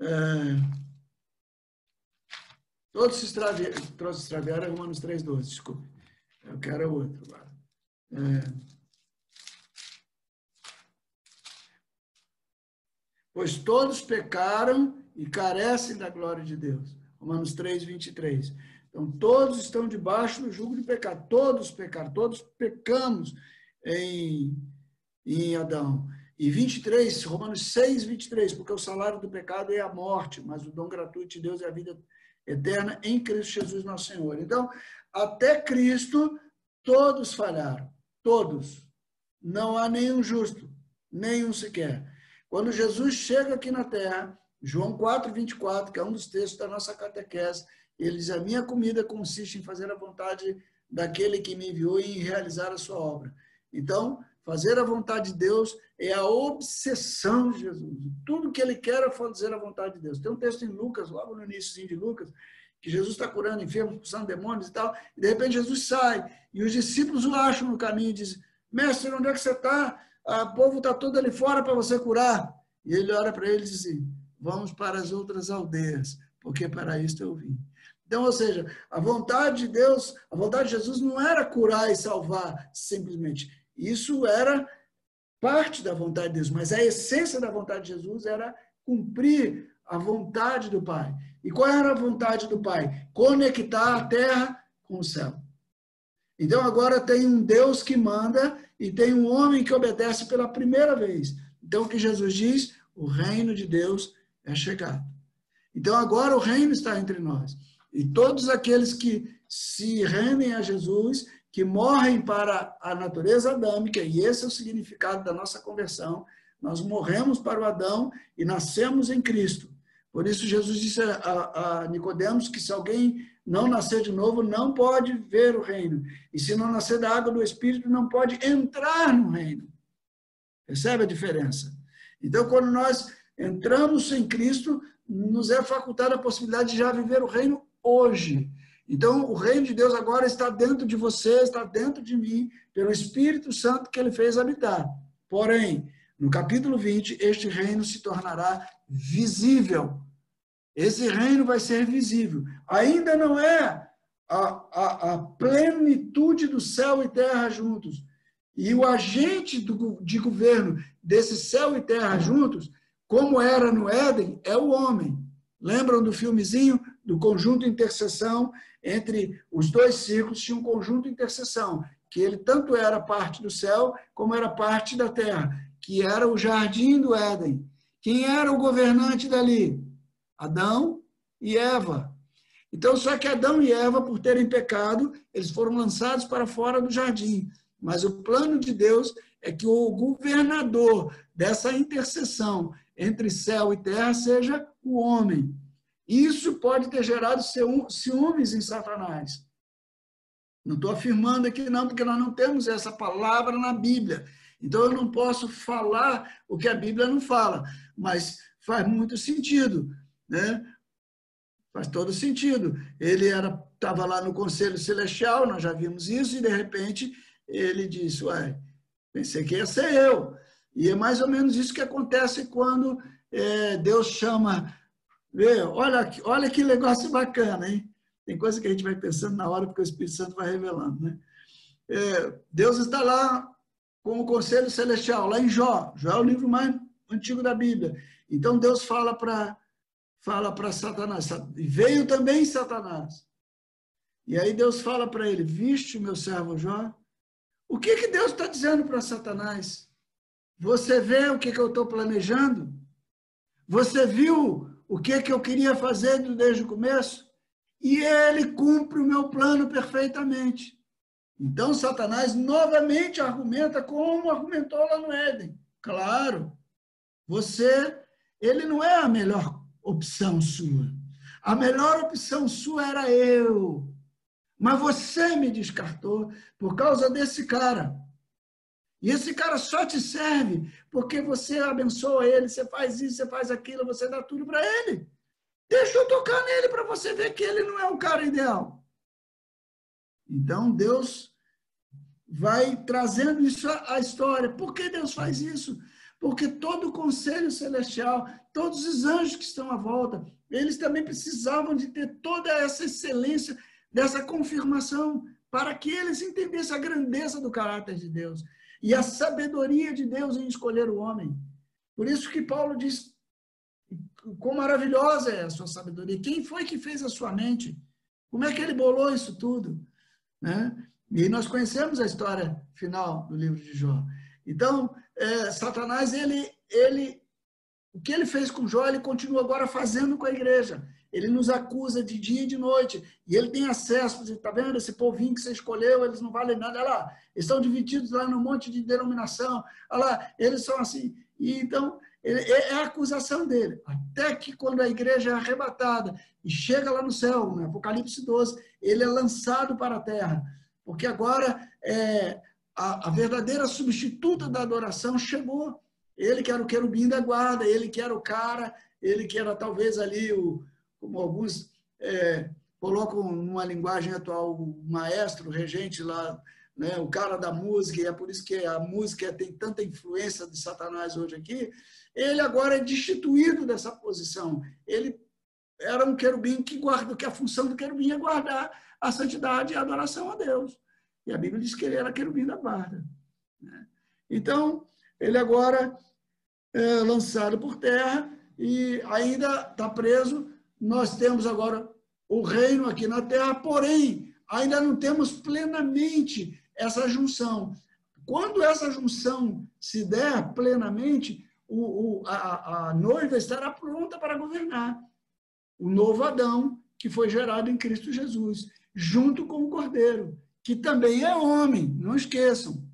É, todos se extraviaram, todos se extraviaram é Romanos 3, 12, desculpe. Eu quero outro agora. É, pois todos pecaram e carecem da glória de Deus. Romanos 3, 23. Então, todos estão debaixo do jugo de pecado. Todos pecaram, todos pecamos em, em Adão. E 23, Romanos 6, 23, porque o salário do pecado é a morte, mas o dom gratuito de Deus é a vida eterna em Cristo Jesus, nosso Senhor. Então, até Cristo, todos falharam. Todos. Não há nenhum justo, nenhum sequer. Quando Jesus chega aqui na terra, João 4, 24, que é um dos textos da nossa catequese, ele diz: A minha comida consiste em fazer a vontade daquele que me enviou e em realizar a sua obra. Então, fazer a vontade de Deus é a obsessão de Jesus. Tudo que ele quer é fazer a vontade de Deus. Tem um texto em Lucas, logo no início de Lucas, que Jesus está curando enfermos, expulsando demônios e tal, e de repente Jesus sai, e os discípulos o acham no caminho e dizem: Mestre, onde é que você está? o povo está todo ali fora para você curar. E ele olha para eles e diz assim, vamos para as outras aldeias, porque para isso eu vim. Então, ou seja, a vontade de Deus, a vontade de Jesus não era curar e salvar simplesmente. Isso era parte da vontade de Deus, mas a essência da vontade de Jesus era cumprir a vontade do Pai. E qual era a vontade do Pai? Conectar a terra com o céu. Então agora tem um Deus que manda e tem um homem que obedece pela primeira vez. Então o que Jesus diz? O reino de Deus é chegado. Então agora o reino está entre nós. E todos aqueles que se rendem a Jesus, que morrem para a natureza adâmica, e esse é o significado da nossa conversão, nós morremos para o Adão e nascemos em Cristo. Por isso Jesus disse a, a Nicodemos que se alguém não nascer de novo, não pode ver o reino. E se não nascer da água do Espírito, não pode entrar no reino. Percebe a diferença? Então, quando nós entramos em Cristo, nos é facultada a possibilidade de já viver o reino hoje. Então, o reino de Deus agora está dentro de você, está dentro de mim, pelo Espírito Santo que ele fez habitar. Porém, no capítulo 20, este reino se tornará visível esse reino vai ser visível. Ainda não é a, a, a plenitude do céu e terra juntos. E o agente do, de governo desse céu e terra juntos, como era no Éden, é o homem. Lembram do filmezinho do conjunto intercessão entre os dois círculos? Tinha um conjunto intercessão, que ele tanto era parte do céu como era parte da terra, que era o jardim do Éden. Quem era o governante dali? Adão e Eva. Então, só que Adão e Eva, por terem pecado, eles foram lançados para fora do jardim. Mas o plano de Deus é que o governador dessa interseção entre céu e terra seja o homem. Isso pode ter gerado ciúmes em Satanás. Não estou afirmando aqui não, porque nós não temos essa palavra na Bíblia. Então eu não posso falar o que a Bíblia não fala, mas faz muito sentido né? Faz todo sentido. Ele era estava lá no Conselho Celestial, nós já vimos isso, e de repente ele disse, ué, pensei que ia ser eu. E é mais ou menos isso que acontece quando é, Deus chama, vê, olha, olha que negócio bacana, hein? Tem coisa que a gente vai pensando na hora, porque o Espírito Santo vai revelando, né? É, Deus está lá com o Conselho Celestial, lá em Jó. Jó é o livro mais antigo da Bíblia. Então Deus fala para fala para Satanás. Veio também Satanás. E aí Deus fala para ele: Viste meu servo Jó? O que, que Deus está dizendo para Satanás? Você vê o que, que eu estou planejando? Você viu o que, que eu queria fazer desde o começo? E ele cumpre o meu plano perfeitamente. Então, Satanás novamente argumenta como argumentou lá no Éden. Claro, você, ele não é a melhor opção sua. A melhor opção sua era eu. Mas você me descartou por causa desse cara. E esse cara só te serve porque você abençoa ele, você faz isso, você faz aquilo, você dá tudo para ele. Deixa eu tocar nele para você ver que ele não é um cara ideal. Então, Deus vai trazendo isso à história. Por que Deus faz isso? Porque todo o conselho celestial, todos os anjos que estão à volta, eles também precisavam de ter toda essa excelência, dessa confirmação, para que eles entendessem a grandeza do caráter de Deus e a sabedoria de Deus em escolher o homem. Por isso que Paulo diz quão maravilhosa é a sua sabedoria. Quem foi que fez a sua mente? Como é que ele bolou isso tudo? Né? E nós conhecemos a história final do livro de Jó. Então, é, Satanás, ele, ele, o que ele fez com Jó, ele continua agora fazendo com a igreja. Ele nos acusa de dia e de noite. E ele tem acesso. Está vendo esse povinho que você escolheu? Eles não valem nada. Olha lá, eles estão divididos lá num monte de denominação. Olha lá, eles são assim. E então, ele, é, é a acusação dele. Até que quando a igreja é arrebatada e chega lá no céu, no Apocalipse 12, ele é lançado para a terra. Porque agora é, a, a verdadeira substituta da adoração chegou. Ele que era o querubim da guarda, ele que era o cara, ele que era talvez ali o, como alguns é, colocam numa linguagem atual, o maestro, o regente lá, né, o cara da música, e é por isso que a música tem tanta influência de Satanás hoje aqui, ele agora é destituído dessa posição. Ele era um querubim que guarda, que a função do querubim é guardar a santidade e a adoração a Deus. E a Bíblia diz que ele era querubim da guarda. Né? Então, ele agora é lançado por terra e ainda está preso nós temos agora o reino aqui na terra, porém, ainda não temos plenamente essa junção. Quando essa junção se der plenamente, o, o, a, a noiva estará pronta para governar. O novo Adão, que foi gerado em Cristo Jesus, junto com o Cordeiro, que também é homem, não esqueçam.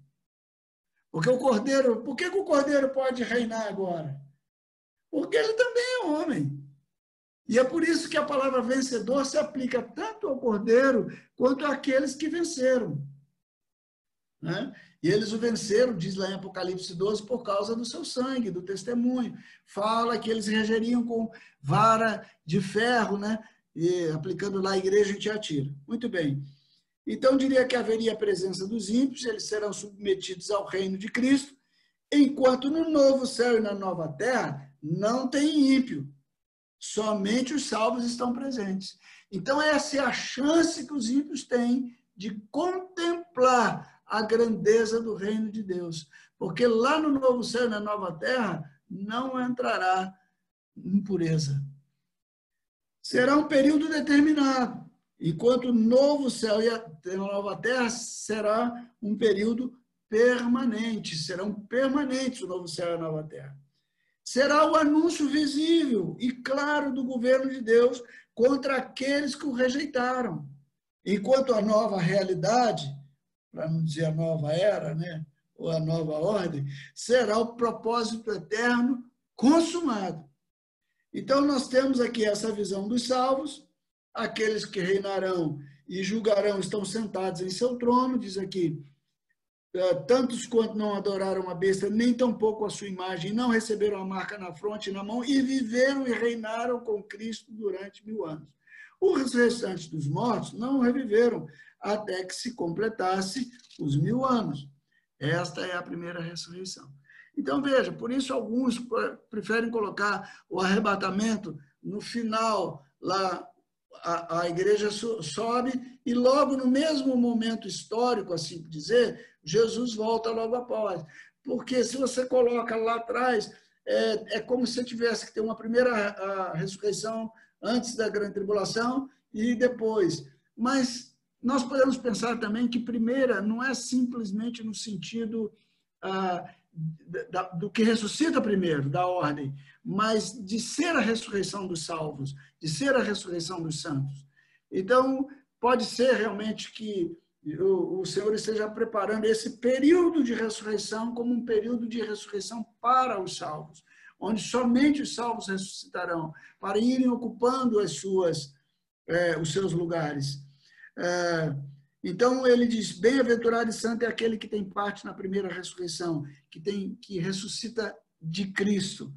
Porque o Cordeiro, por que, o Cordeiro pode reinar agora? Porque ele também é homem. E é por isso que a palavra vencedor se aplica tanto ao cordeiro quanto àqueles que venceram. Né? E eles o venceram, diz lá em Apocalipse 12, por causa do seu sangue, do testemunho. Fala que eles regeriam com vara de ferro, né? E aplicando lá a igreja em Tiatira. Muito bem. Então, diria que haveria a presença dos ímpios, eles serão submetidos ao reino de Cristo, enquanto no novo céu e na nova terra não tem ímpio, Somente os salvos estão presentes. Então, essa é a chance que os ímpios têm de contemplar a grandeza do reino de Deus. Porque lá no novo céu e na nova terra não entrará impureza. Será um período determinado, enquanto o novo céu e a nova terra será um período permanente, serão permanentes o novo céu e a nova terra será o anúncio visível e claro do governo de Deus contra aqueles que o rejeitaram. Enquanto a nova realidade, para não dizer a nova era, né, ou a nova ordem, será o propósito eterno consumado. Então, nós temos aqui essa visão dos salvos, aqueles que reinarão e julgarão estão sentados em seu trono, diz aqui, é, tantos quanto não adoraram a besta, nem tampouco a sua imagem, não receberam a marca na fronte e na mão, e viveram e reinaram com Cristo durante mil anos. Os restantes dos mortos não reviveram, até que se completasse os mil anos. Esta é a primeira ressurreição. Então, veja, por isso alguns preferem colocar o arrebatamento no final, lá a, a igreja sobe, e logo no mesmo momento histórico, assim dizer, Jesus volta logo após. Porque se você coloca lá atrás, é, é como se tivesse que ter uma primeira ressurreição antes da grande tribulação e depois. Mas nós podemos pensar também que primeira não é simplesmente no sentido ah, da, do que ressuscita primeiro, da ordem, mas de ser a ressurreição dos salvos, de ser a ressurreição dos santos. Então, pode ser realmente que o, o Senhor esteja preparando esse período de ressurreição como um período de ressurreição para os salvos, onde somente os salvos ressuscitarão, para irem ocupando as suas, é, os seus lugares. É, então ele diz: bem-aventurado e santo é aquele que tem parte na primeira ressurreição, que tem que ressuscita de Cristo.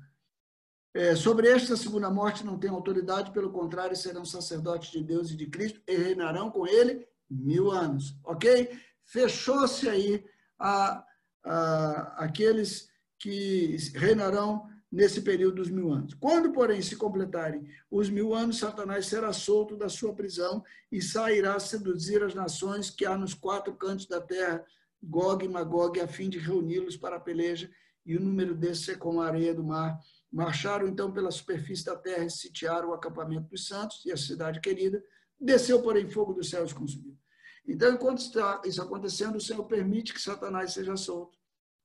É, sobre esta segunda morte não tem autoridade, pelo contrário, serão sacerdotes de Deus e de Cristo e reinarão com ele Mil anos, ok? Fechou-se aí a, a, aqueles que reinarão nesse período dos mil anos. Quando, porém, se completarem os mil anos, Satanás será solto da sua prisão e sairá a seduzir as nações que há nos quatro cantos da terra, Gog e Magog, a fim de reuni-los para a peleja, e o número desses é como a areia do mar. Marcharam então pela superfície da terra e sitiaram o acampamento dos santos e a cidade querida. Desceu, porém, fogo dos céus e consumiu. Então, enquanto está isso acontecendo, o Senhor permite que Satanás seja solto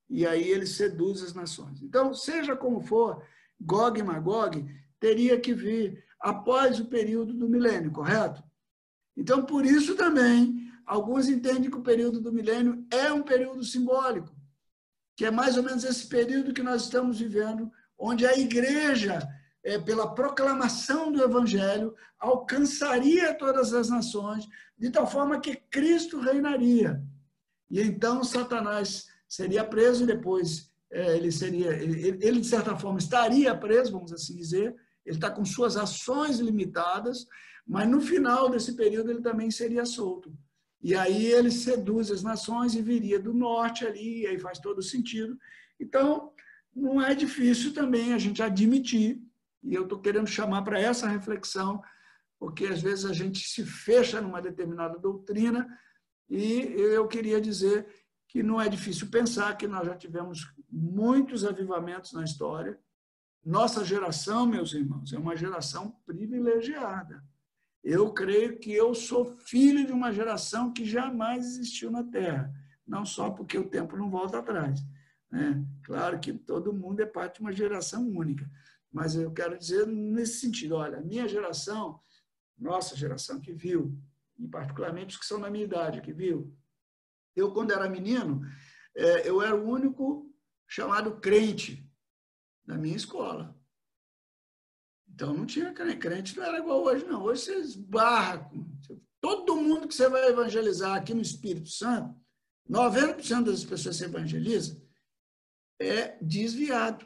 e aí ele seduz as nações. Então, seja como for, Gog e Magog teria que vir após o período do milênio, correto? Então, por isso também, alguns entendem que o período do milênio é um período simbólico, que é mais ou menos esse período que nós estamos vivendo, onde a igreja, é, pela proclamação do evangelho, alcançaria todas as nações, de tal forma que Cristo reinaria. E então Satanás seria preso e depois é, ele seria, ele, ele, de certa forma estaria preso, vamos assim dizer, ele está com suas ações limitadas, mas no final desse período ele também seria solto. E aí ele seduz as nações e viria do norte ali, e aí faz todo sentido. Então, não é difícil também a gente admitir, e eu estou querendo chamar para essa reflexão, porque às vezes a gente se fecha numa determinada doutrina, e eu queria dizer que não é difícil pensar que nós já tivemos muitos avivamentos na história. Nossa geração, meus irmãos, é uma geração privilegiada. Eu creio que eu sou filho de uma geração que jamais existiu na Terra, não só porque o tempo não volta atrás. Né? Claro que todo mundo é parte de uma geração única, mas eu quero dizer nesse sentido: olha, minha geração, nossa geração que viu, e particularmente os que são na minha idade, que viu eu, quando era menino, é, eu era o único chamado crente na minha escola. Então não tinha crente. Crente não era igual hoje, não. Hoje você esbarra. Todo mundo que você vai evangelizar aqui no Espírito Santo, 90% das pessoas que você evangeliza é desviado.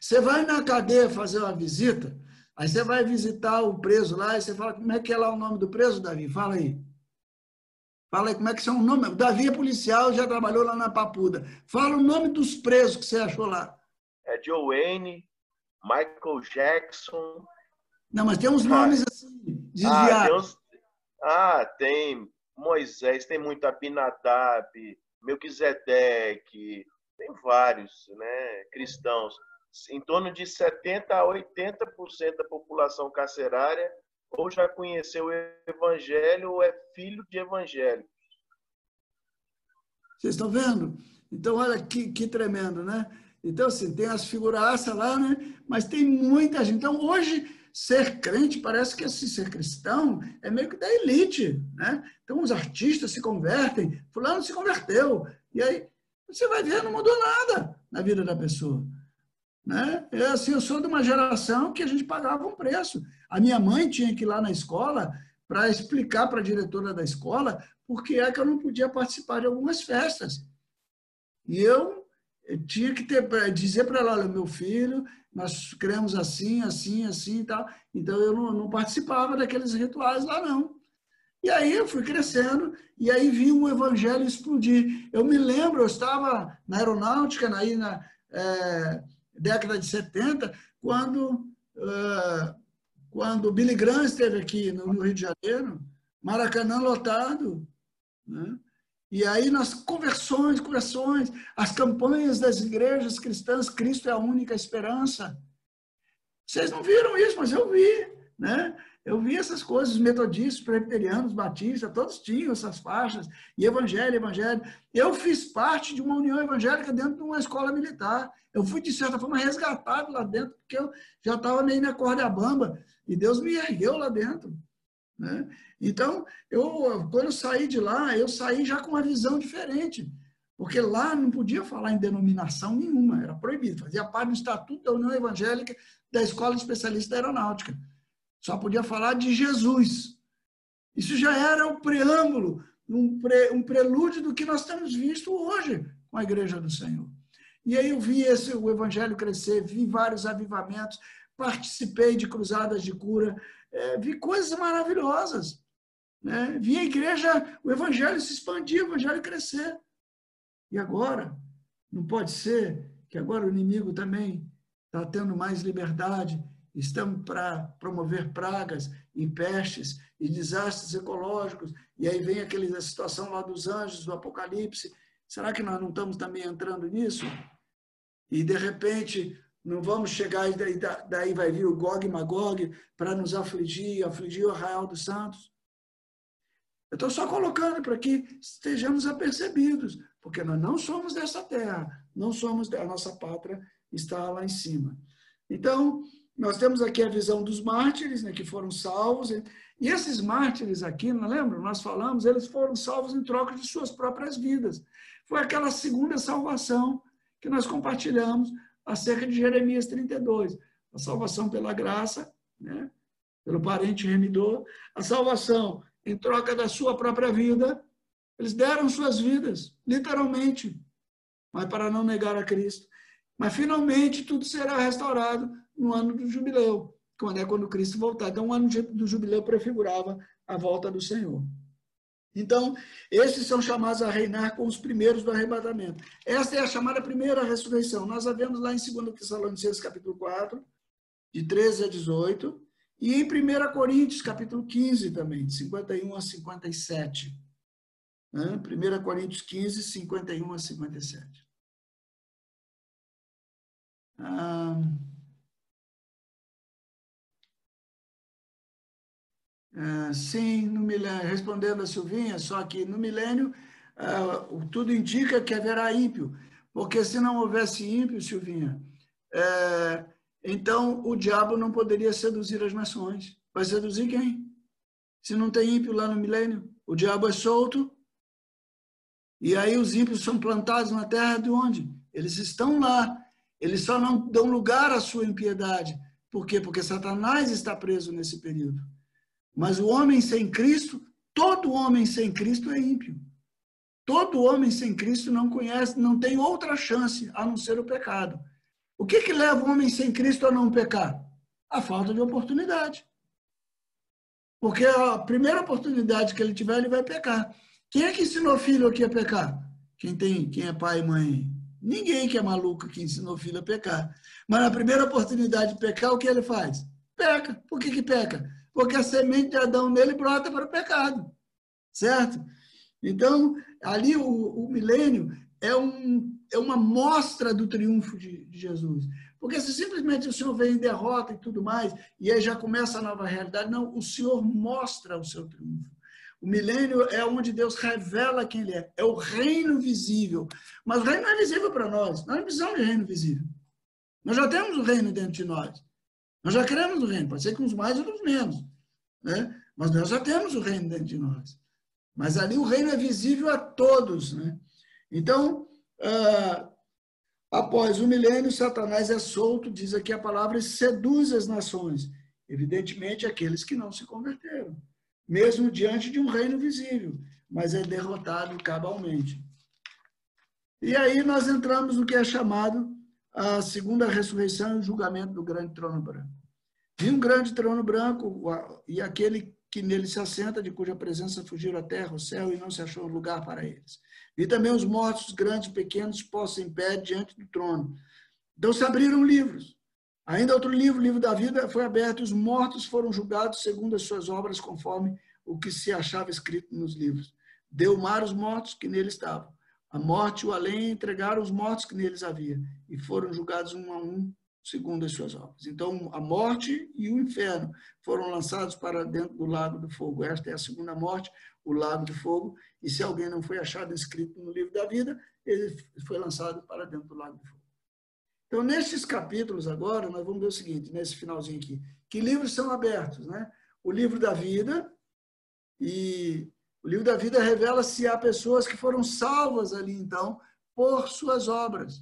Você vai na cadeia fazer uma visita, aí você vai visitar o preso lá, e você fala, como é que é lá o nome do preso, Davi? Fala aí. Fala aí como é que são o nome. Davi é policial, já trabalhou lá na Papuda. Fala o nome dos presos que você achou lá. É Joe Wayne, Michael Jackson. Não, mas tem uns ah. nomes assim, desviados. Ah, tem, uns... ah, tem Moisés, tem muito Abinadab, Melquisedeque, tem vários né, cristãos. Em torno de 70% a 80% da população carcerária ou já conheceu o evangelho ou é filho de evangelho. Vocês estão vendo? Então, olha que, que tremendo, né? Então, assim, tem as figuraças lá, né? Mas tem muita gente. Então, hoje, ser crente parece que assim, ser cristão é meio que da elite, né? Então, os artistas se convertem, fulano se converteu. E aí, você vai ver, não mudou nada na vida da pessoa. Né? É assim, eu sou de uma geração que a gente pagava um preço. A minha mãe tinha que ir lá na escola para explicar para a diretora da escola por que é que eu não podia participar de algumas festas. E eu tinha que ter, dizer para ela, olha, meu filho, nós cremos assim, assim, assim e tal. Então, eu não, não, participava daqueles rituais lá, não. E aí eu fui crescendo, e aí vi o evangelho explodir. Eu me lembro, eu estava na aeronáutica, aí na é, década de 70, quando... Uh, quando Billy Graham esteve aqui no Rio de Janeiro, Maracanã lotado. Né? E aí nas conversões, conversões, as campanhas das igrejas cristãs, Cristo é a única esperança. Vocês não viram isso, mas eu vi. Né? Eu vi essas coisas, os metodistas, presbiterianos, batistas, todos tinham essas faixas, e evangelho, evangelho. Eu fiz parte de uma união evangélica dentro de uma escola militar. Eu fui, de certa forma, resgatado lá dentro, porque eu já estava meio na corda bamba. E Deus me ergueu lá dentro. Né? Então, eu, quando eu saí de lá, eu saí já com uma visão diferente. Porque lá não podia falar em denominação nenhuma, era proibido. Fazia parte do Estatuto da União Evangélica da Escola Especialista da Aeronáutica. Só podia falar de Jesus. Isso já era o preâmbulo, um, pre, um prelúdio do que nós temos visto hoje com a Igreja do Senhor. E aí eu vi esse, o Evangelho crescer, vi vários avivamentos, participei de cruzadas de cura, é, vi coisas maravilhosas. Né? Vinha a igreja, o evangelho se expandir, o evangelho crescer. E agora, não pode ser que agora o inimigo também está tendo mais liberdade, estamos para promover pragas e pestes e desastres ecológicos, e aí vem aquela situação lá dos anjos, do Apocalipse. Será que nós não estamos também entrando nisso? E, de repente, não vamos chegar e daí, vai vir o Gog e Magog para nos afligir, afligir o arraial dos santos. Eu estou só colocando para que estejamos apercebidos, porque nós não somos dessa terra, não somos, a nossa pátria está lá em cima. Então, nós temos aqui a visão dos mártires, né, que foram salvos, e esses mártires aqui, não lembra? Nós falamos, eles foram salvos em troca de suas próprias vidas. Foi aquela segunda salvação que nós compartilhamos acerca de Jeremias 32. A salvação pela graça, né? pelo parente remidor, a salvação em troca da sua própria vida. Eles deram suas vidas, literalmente, mas para não negar a Cristo. Mas finalmente tudo será restaurado no ano do jubileu, quando é quando Cristo voltar. Então, o ano do jubileu prefigurava a volta do Senhor. Então, esses são chamados a reinar com os primeiros do arrebatamento. Esta é a chamada primeira ressurreição. Nós a vemos lá em 2 Tessalonicenses, capítulo 4, de 13 a 18, e em 1 Coríntios, capítulo 15 também, de 51 a 57. 1 Coríntios 15, 51 a 57. Ah, Ah, sim, no milênio, respondendo a Silvinha, só que no milênio uh, tudo indica que haverá ímpio, porque se não houvesse ímpio, Silvinha, uh, então o diabo não poderia seduzir as nações. Vai seduzir quem? Se não tem ímpio lá no milênio, o diabo é solto, e aí os ímpios são plantados na terra de onde? Eles estão lá, eles só não dão lugar à sua impiedade. Por quê? Porque Satanás está preso nesse período. Mas o homem sem Cristo, todo homem sem Cristo é ímpio. Todo homem sem Cristo não conhece, não tem outra chance a não ser o pecado. O que, que leva o homem sem Cristo a não pecar? A falta de oportunidade. Porque a primeira oportunidade que ele tiver, ele vai pecar. Quem é que ensinou filho aqui a pecar? Quem tem, quem é pai e mãe? Ninguém que é maluco que ensinou filho a pecar. Mas na primeira oportunidade de pecar, o que ele faz? Peca. Por que, que peca? Porque a semente de Adão nele brota para o pecado, certo? Então, ali o, o milênio é, um, é uma mostra do triunfo de, de, Jesus. Porque se simplesmente o Senhor vem em derrota e tudo mais, e aí já começa a nova realidade, não, o Senhor mostra o seu triunfo. O milênio é onde Deus revela quem Ele é. É o reino visível. Mas o reino não é visível para nós. Nós não precisamos de reino visível. Nós já temos o reino dentro de nós. Nós já queremos o reino, pode ser que uns mais, outros menos. Né? Mas nós já temos o reino dentro de nós. Mas ali o reino é visível a todos. Né? Então, ah, após o milênio, Satanás é solto, diz aqui a palavra, e seduz as nações. Evidentemente, aqueles que não se converteram, mesmo diante de um reino visível, mas é derrotado cabalmente. E aí nós entramos no que é chamado a segunda ressurreição e o julgamento do grande trono branco. Vi um grande trono branco e aquele que nele se assenta, de cuja presença fugiram a terra, o céu, e não se achou lugar para eles. Vi também os mortos, grandes e pequenos, postos em pé diante do trono. Então se abriram livros. Ainda outro livro, o livro da vida, foi aberto e os mortos foram julgados segundo as suas obras, conforme o que se achava escrito nos livros. Deu mar os mortos que nele estavam. A morte e o além entregaram os mortos que neles havia e foram julgados um a um segundo as suas obras. Então, a morte e o inferno foram lançados para dentro do lago do fogo. Esta é a segunda morte, o lago do fogo. E se alguém não foi achado escrito no livro da vida, ele foi lançado para dentro do lago do fogo. Então, nesses capítulos agora, nós vamos ver o seguinte, nesse finalzinho aqui. Que livros são abertos? Né? O livro da vida e o livro da vida revela se há pessoas que foram salvas ali, então, por suas obras.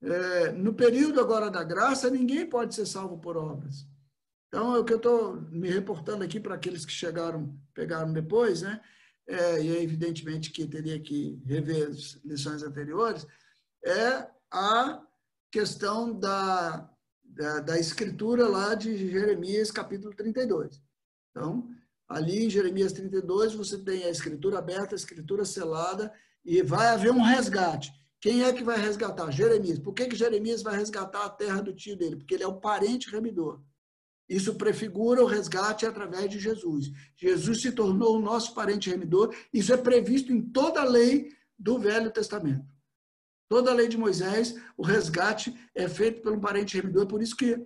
É, no período agora da graça, ninguém pode ser salvo por obras. Então, é o que eu estou me reportando aqui para aqueles que chegaram, pegaram depois, né? É, e evidentemente que teria que rever as lições anteriores, é a questão da, da, da escritura lá de Jeremias, capítulo 32. Então, Ali em Jeremias 32, você tem a escritura aberta, a escritura selada, e vai haver um resgate. Quem é que vai resgatar? Jeremias. Por que, que Jeremias vai resgatar a terra do tio dele? Porque ele é o parente remidor. Isso prefigura o resgate através de Jesus. Jesus se tornou o nosso parente remidor. Isso é previsto em toda a lei do Velho Testamento. Toda a lei de Moisés, o resgate é feito pelo parente remidor. É por isso que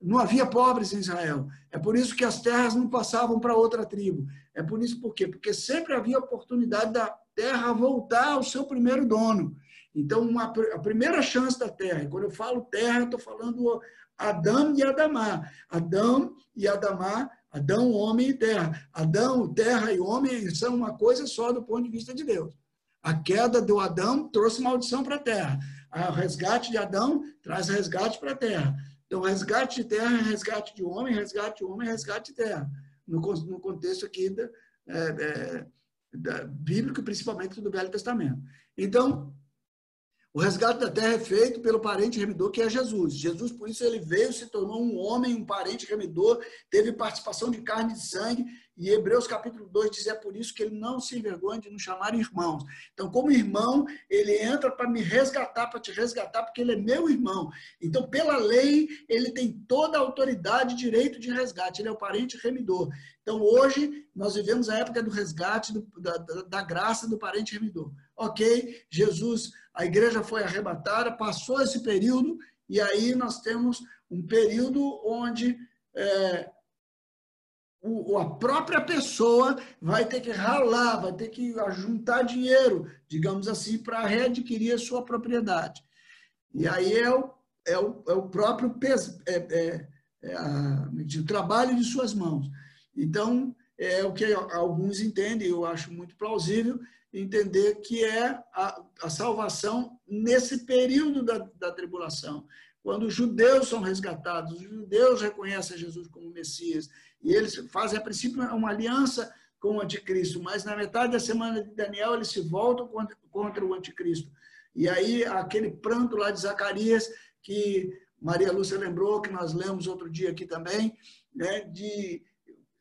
não havia pobres em Israel. É por isso que as terras não passavam para outra tribo. É por isso por quê? Porque sempre havia oportunidade da terra voltar ao seu primeiro dono. Então, uma, a primeira chance da terra, e quando eu falo terra, estou falando Adão e Adamá. Adão e Adamá, Adão, homem e terra. Adão, terra e homem são uma coisa só do ponto de vista de Deus. A queda do Adão trouxe maldição para a terra. O resgate de Adão traz resgate para a terra. Então, resgate de terra é resgate de homem, resgate de homem é resgate de terra. No, no contexto aqui da, é, é, da, bíblico, principalmente do Velho Testamento. Então, o resgate da terra é feito pelo parente remidor, que é Jesus. Jesus, por isso, ele veio, se tornou um homem, um parente remidor, teve participação de carne e sangue, e Hebreus capítulo 2 diz, é por isso que ele não se envergonha de nos chamar irmãos. Então, como irmão, ele entra para me resgatar, para te resgatar, porque ele é meu irmão. Então, pela lei, ele tem toda a autoridade e direito de resgate, ele é o parente remidor. Então, hoje, nós vivemos a época do resgate, do, da, da graça do parente remidor. Ok, Jesus, a igreja foi arrebatada, passou esse período, e aí nós temos um período onde é, o, a própria pessoa vai ter que ralar, vai ter que juntar dinheiro, digamos assim, para readquirir a sua propriedade. E aí é o, é o, é o próprio peso, é, é, é a, o trabalho de suas mãos. Então, é o que alguns entendem, eu acho muito plausível, entender que é a, a salvação nesse período da, da tribulação. Quando os judeus são resgatados, os judeus reconhecem Jesus como Messias, e eles fazem, a princípio, uma aliança com o anticristo, mas na metade da semana de Daniel eles se voltam contra, o anticristo. E aí, aquele pranto lá de Zacarias, que Maria Lúcia lembrou, que nós lemos outro dia aqui também, né, de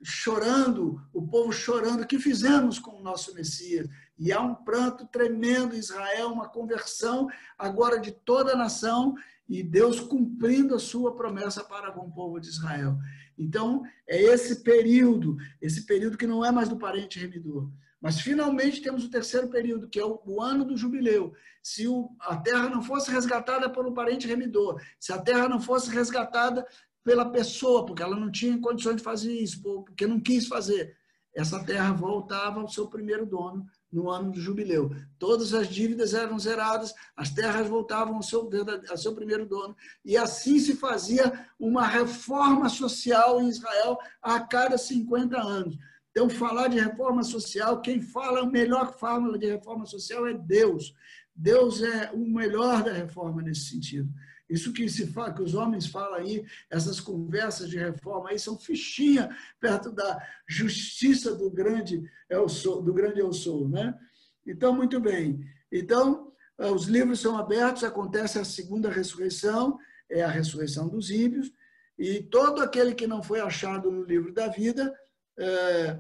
chorando, o povo chorando, o que fizemos com o nosso Messias? E há um pranto tremendo em Israel, uma conversão agora de toda a nação, e Deus cumprindo a sua promessa para com o povo de Israel. Então, é esse período, esse período que não é mais do parente remidor. Mas finalmente temos o terceiro período, que é o, o ano do jubileu. Se o, a terra não fosse resgatada pelo parente remidor, se a terra não fosse resgatada pela pessoa, porque ela não tinha condições de fazer isso, porque não quis fazer, essa terra voltava ao seu primeiro dono, no ano do jubileu. Todas as dívidas eram zeradas, as terras voltavam ao seu, ao seu primeiro dono, e assim se fazia uma reforma social em Israel a cada 50 anos. Então, falar de reforma social, quem fala a melhor fórmula de reforma social é Deus. Deus é o melhor da reforma nesse sentido. Isso que se fala, que os homens falam aí, essas conversas de reforma aí são fichinha perto da justiça do grande eu sou, do grande eu sou, né? Então, muito bem. Então, eh, os livros são abertos, acontece a segunda ressurreição, é a ressurreição dos ímpios, e todo aquele que não foi achado no livro da vida é,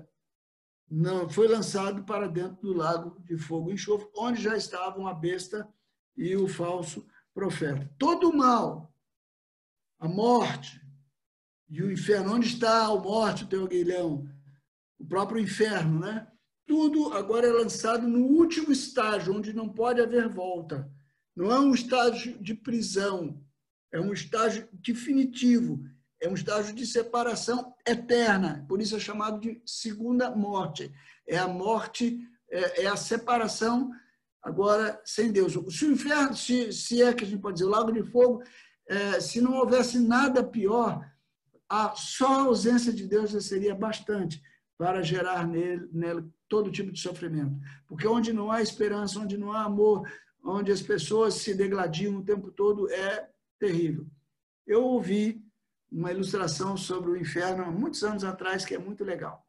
não foi lançado para dentro do lago de fogo e enxofre, onde já estavam a besta e o falso profeta. Todo o mal, a morte e o inferno, onde está a morte, o teu aguilhão? O próprio inferno, né? Tudo agora é lançado no último estágio, onde não pode haver volta. Não é um estágio de prisão, é um estágio definitivo, é um estágio de separação eterna. Por isso é chamado de segunda morte. É a morte, é, é a separação agora sem Deus. Se o inferno, se, se é que a gente pode dizer, o lago de fogo, é, se não houvesse nada pior, a, só a ausência de Deus seria bastante para gerar nele, nele todo tipo de sofrimento. Porque onde não há esperança, onde não há amor, onde as pessoas se degladiam o tempo todo, é terrível. Eu ouvi uma ilustração sobre o inferno há muitos anos atrás, que é muito legal.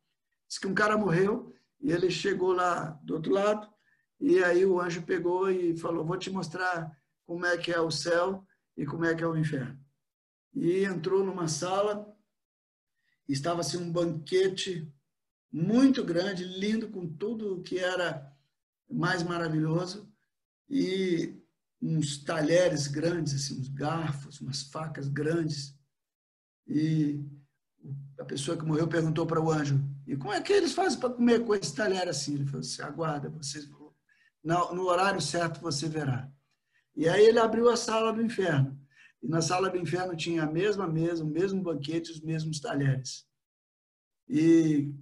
Diz que um cara morreu e ele chegou lá do outro lado, e aí o anjo pegou e falou: Vou te mostrar como é que é o céu e como é que é o inferno. E entrou numa sala estava assim um banquete muito grande, lindo, com tudo que era mais maravilhoso, e uns talheres grandes, assim, uns garfos, umas facas grandes. E a pessoa que morreu perguntou para o anjo: e como é que eles fazem para comer com esse talher assim? Ele falou assim: aguarda, vocês, no horário certo você verá. E aí ele abriu a sala do inferno. E na sala do inferno tinha a mesma mesa, o mesmo banquete, os mesmos talheres. E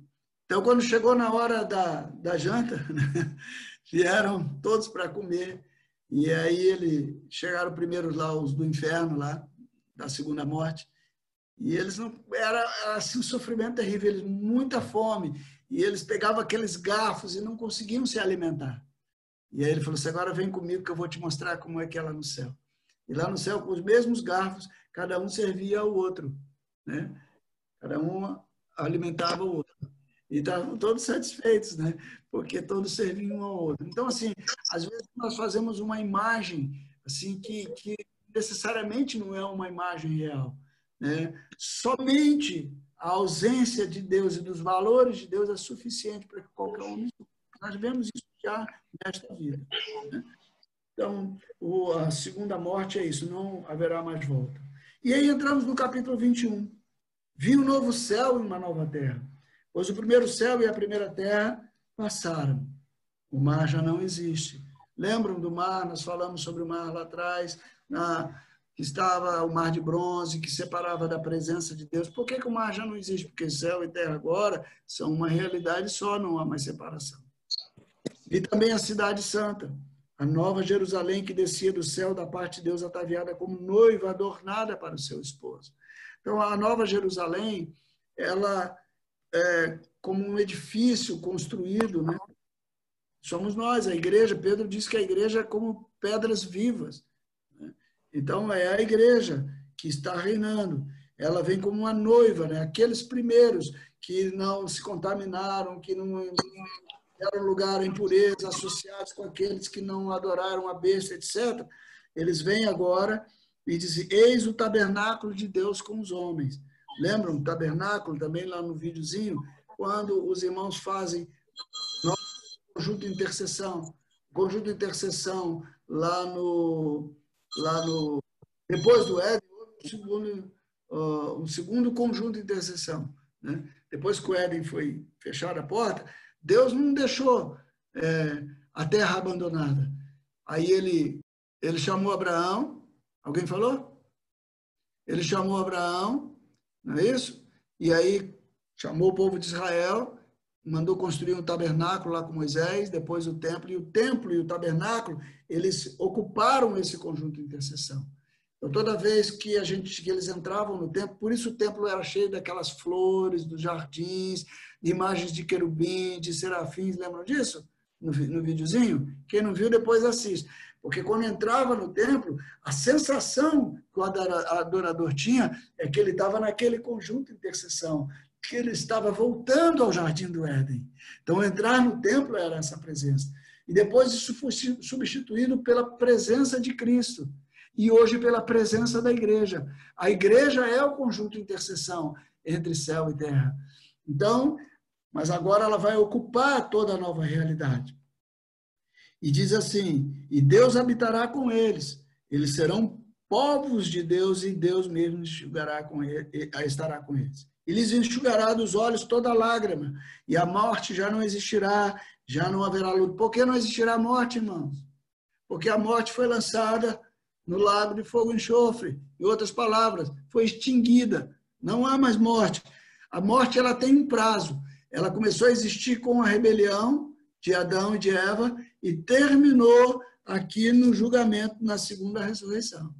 então, quando chegou na hora da, da janta, né, vieram todos para comer. E aí ele chegaram primeiro lá os do inferno lá da segunda morte. E eles não era assim um sofrimento terrível, eles muita fome, e eles pegavam aqueles garfos e não conseguiam se alimentar. E aí ele falou: assim, "Agora vem comigo que eu vou te mostrar como é que é lá no céu". E lá no céu com os mesmos garfos, cada um servia ao outro, né? Cada um alimentava o outro e estavam todos satisfeitos, né? Porque todos serviam um ao outro. Então, assim, às vezes nós fazemos uma imagem assim que, que necessariamente não é uma imagem real, né? Somente a ausência de Deus e dos valores de Deus é suficiente para que qualquer homem. Nós vemos isso já nesta vida. Né? Então, o, a segunda morte é isso, não haverá mais volta. E aí entramos no capítulo 21. Vi um novo céu e uma nova terra Pois o primeiro céu e a primeira terra passaram. O mar já não existe. Lembram do mar? Nós falamos sobre o mar lá atrás, na, que estava o mar de bronze, que separava da presença de Deus. Por que, que o mar já não existe? Porque céu e terra agora são uma realidade só, não há mais separação. E também a cidade santa, a nova Jerusalém que descia do céu da parte de Deus ataviada como noiva adornada para o seu esposo. Então, a nova Jerusalém, ela é, como um edifício construído, né? Somos nós, a igreja. Pedro diz que a igreja é como pedras vivas. Né? Então, é a igreja que está reinando. Ela vem como uma noiva, né? Aqueles primeiros que não se contaminaram, que não deram lugar à impureza, associados com aqueles que não adoraram a besta, etc. Eles vêm agora e dizem: Eis o tabernáculo de Deus com os homens. Lembram o tabernáculo também lá no videozinho? Quando os irmãos fazem conjunto de intercessão, conjunto de intercessão lá no, lá no depois do Éden, um segundo, um segundo conjunto de intercessão. Né? Depois que o Éden foi fechar a porta, Deus não deixou é, a terra abandonada. Aí ele, ele chamou Abraão, alguém falou? Ele chamou Abraão não é isso? E aí chamou o povo de Israel, mandou construir um tabernáculo lá com Moisés, depois o templo, e o templo e o tabernáculo, eles ocuparam esse conjunto de intercessão. Então, toda vez que a gente que eles entravam no templo, por isso o templo era cheio daquelas flores, dos jardins, de imagens de querubim, de serafins, lembram disso? No, no videozinho? Quem não viu, depois assiste. Porque quando entrava no templo, a sensação que o adorador tinha é que ele estava naquele conjunto de intercessão, que ele estava voltando ao jardim do Éden. Então, entrar no templo era essa presença. E depois isso foi substituído pela presença de Cristo. E hoje pela presença da igreja. A igreja é o conjunto de intercessão entre céu e terra. Então, mas agora ela vai ocupar toda a nova realidade. E diz assim: E Deus habitará com eles, eles serão povos de Deus e Deus mesmo enxugará com ele, estará com eles. E lhes enxugará dos olhos toda lágrima, e a morte já não existirá, já não haverá luto. Por que não existirá morte, irmãos? Porque a morte foi lançada no lago de fogo e enxofre. Em outras palavras, foi extinguida. Não há mais morte. A morte ela tem um prazo. Ela começou a existir com a rebelião de Adão e de Eva e terminou aqui no julgamento na segunda ressurreição.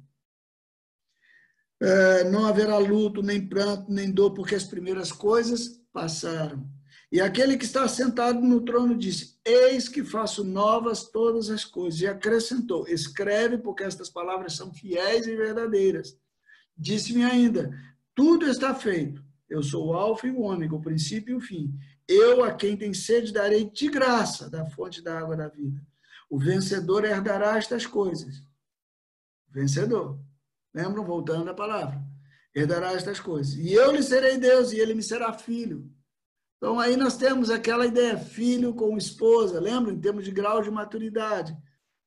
É, não haverá luto, nem pranto, nem dor, porque as primeiras coisas passaram. E aquele que está sentado no trono disse: Eis que faço novas todas as coisas. E acrescentou: Escreve, porque estas palavras são fiéis e verdadeiras. Disse-me ainda: Tudo está feito. Eu sou o Alfa e o Ômega, o princípio e o fim. Eu, a quem tem sede, darei de graça da fonte da água da vida. O vencedor herdará estas coisas. Vencedor. Lembram? Voltando à palavra. herdará estas coisas. E eu lhe serei Deus, e ele me será filho. Então, aí nós temos aquela ideia, filho com esposa, lembra? Em termos de grau de maturidade.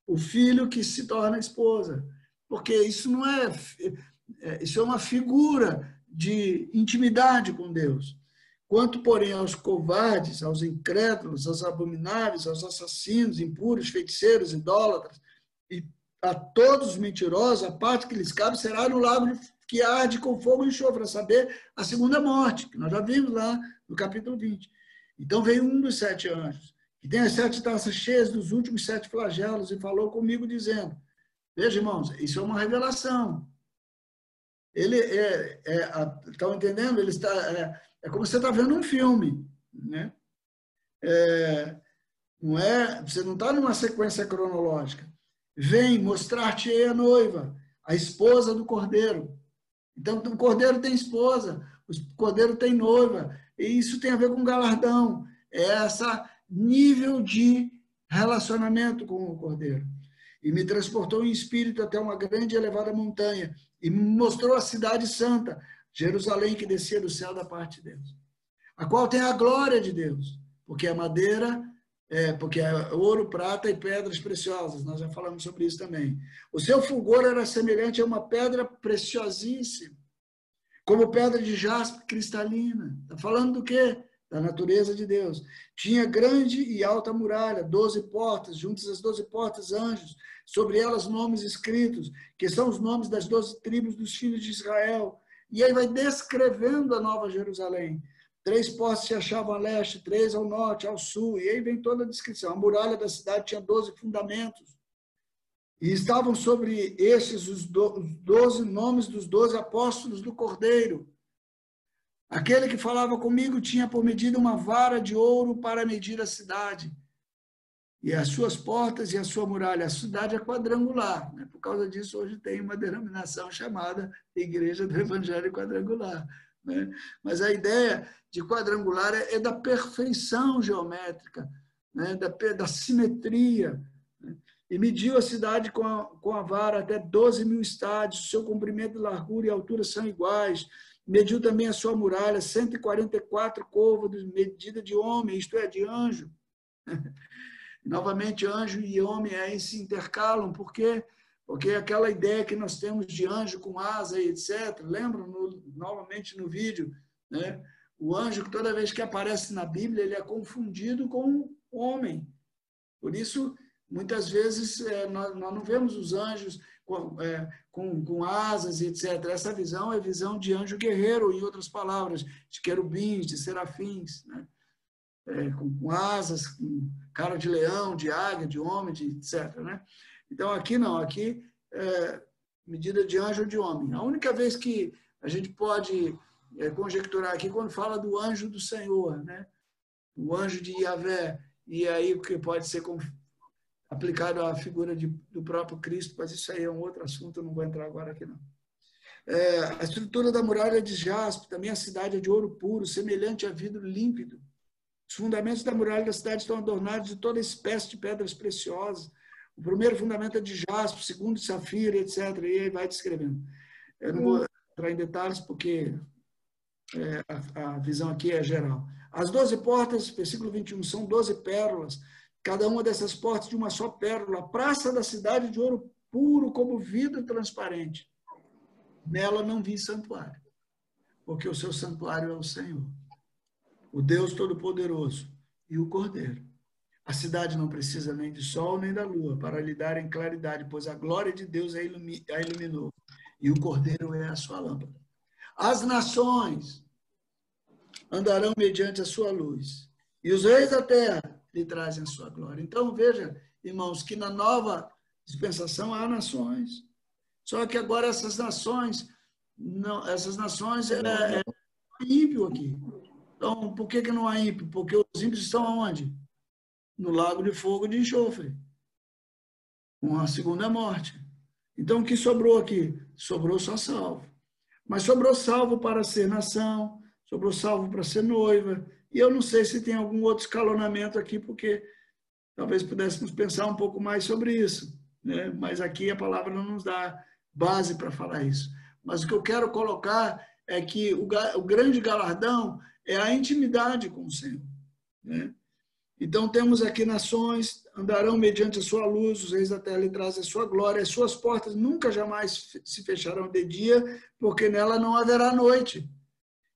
O filho que se torna esposa. Porque isso não é. é isso é uma figura de intimidade com Deus. Quanto, porém, aos covardes, aos incrédulos, aos abomináveis, aos assassinos, impuros, feiticeiros, idólatras, e a todos os mentirosos, a parte que lhes cabe será no lago que arde com fogo e enxofre, a saber, a segunda morte, que nós já vimos lá no capítulo 20. Então veio um dos sete anjos, que tem as sete taças cheias dos últimos sete flagelos, e falou comigo, dizendo: Veja, irmãos, isso é uma revelação. Ele é, é estão entendendo? Ele está, é, é como você está vendo um filme, né? É, não é, você não está numa sequência cronológica. Vem mostrar-te a noiva, a esposa do cordeiro. Então, o cordeiro tem esposa, o cordeiro tem noiva, e isso tem a ver com galardão. É essa nível de relacionamento com o cordeiro. E me transportou em espírito até uma grande e elevada montanha, e me mostrou a cidade santa, Jerusalém que descia do céu da parte de Deus, a qual tem a glória de Deus, porque é madeira, é, porque é ouro, prata e pedras preciosas, nós já falamos sobre isso também. O seu fulgor era semelhante a uma pedra preciosíssima, como pedra de jaspe cristalina. Está falando do quê? Da natureza de Deus. Tinha grande e alta muralha, doze portas, juntas as doze portas, anjos, sobre elas nomes escritos, que são os nomes das doze tribos dos filhos de Israel. E aí vai descrevendo a Nova Jerusalém. Três postes se achavam a leste, três ao norte, ao sul, e aí vem toda a descrição. A muralha da cidade tinha doze fundamentos. E estavam sobre estes os doze nomes dos doze apóstolos do Cordeiro. Aquele que falava comigo tinha por medida uma vara de ouro para medir a cidade. E as suas portas e a sua muralha. A cidade é quadrangular. Né? Por causa disso, hoje tem uma denominação chamada Igreja do Evangelho Quadrangular. Né? Mas a ideia de quadrangular é, é da perfeição geométrica, né? da, da simetria. E mediu a cidade com a, com a vara até 12 mil estádios, seu comprimento, largura e altura são iguais. Mediu também a sua muralha, 144 côvados, medida de homem, isto é, de anjo. Novamente, anjo e homem aí se intercalam, por quê? Porque aquela ideia que nós temos de anjo com asa e etc. Lembram no, novamente no vídeo, né? O anjo, toda vez que aparece na Bíblia, ele é confundido com homem. Por isso, muitas vezes, é, nós, nós, não vemos os anjos com, é, com, com, asas e etc. Essa visão é visão de anjo guerreiro, em outras palavras, de querubins, de serafins, né? É, com, com, asas, com cara de leão, de águia, de homem, de etc. Né? Então, aqui não, aqui é medida de anjo ou de homem. A única vez que a gente pode é, conjecturar aqui quando fala do anjo do Senhor, né? o anjo de Yahvé, e aí que pode ser aplicado à figura de, do próprio Cristo, mas isso aí é um outro assunto, eu não vou entrar agora aqui não. É, a estrutura da muralha de jaspe, também a cidade é de ouro puro, semelhante a vidro límpido. Os fundamentos da muralha da cidade estão adornados de toda espécie de pedras preciosas. O primeiro fundamento é de jaspe, o segundo de safira, etc. E aí vai descrevendo. Eu não vou entrar em detalhes porque é, a, a, visão aqui é geral. As doze portas, versículo 21, são doze pérolas, cada uma dessas portas de uma só pérola. A praça da cidade de ouro puro como vidro transparente. Nela não vi santuário, porque o seu santuário é o Senhor, o Deus Todo-Poderoso e o Cordeiro. A cidade não precisa nem de sol nem da lua para lhe darem claridade, pois a glória de Deus a iluminou e o Cordeiro é a sua lâmpada. As nações andarão mediante a sua luz, e os reis da terra lhe trazem a sua glória. Então, veja, irmãos, que na nova dispensação há nações. Só que agora essas nações, não, essas nações é, é ímpio aqui. Então, por que, que não há ímpio? Porque os ímpios estão aonde? No lago de fogo de enxofre. Com a segunda morte. Então, o que sobrou aqui? Sobrou só salvo. Mas sobrou salvo para ser nação, sobrou salvo para ser noiva. E eu não sei se tem algum outro escalonamento aqui, porque talvez pudéssemos pensar um pouco mais sobre isso. Né? Mas aqui a palavra não nos dá base para falar isso. mas o que eu quero colocar é que o, o grande galardão é a intimidade com o Senhor. Né? Então temos aqui nações, andarão mediante a sua luz, os reis da terra lhe trazem a sua glória, as suas portas nunca jamais se fecharão de dia, porque nela não haverá noite.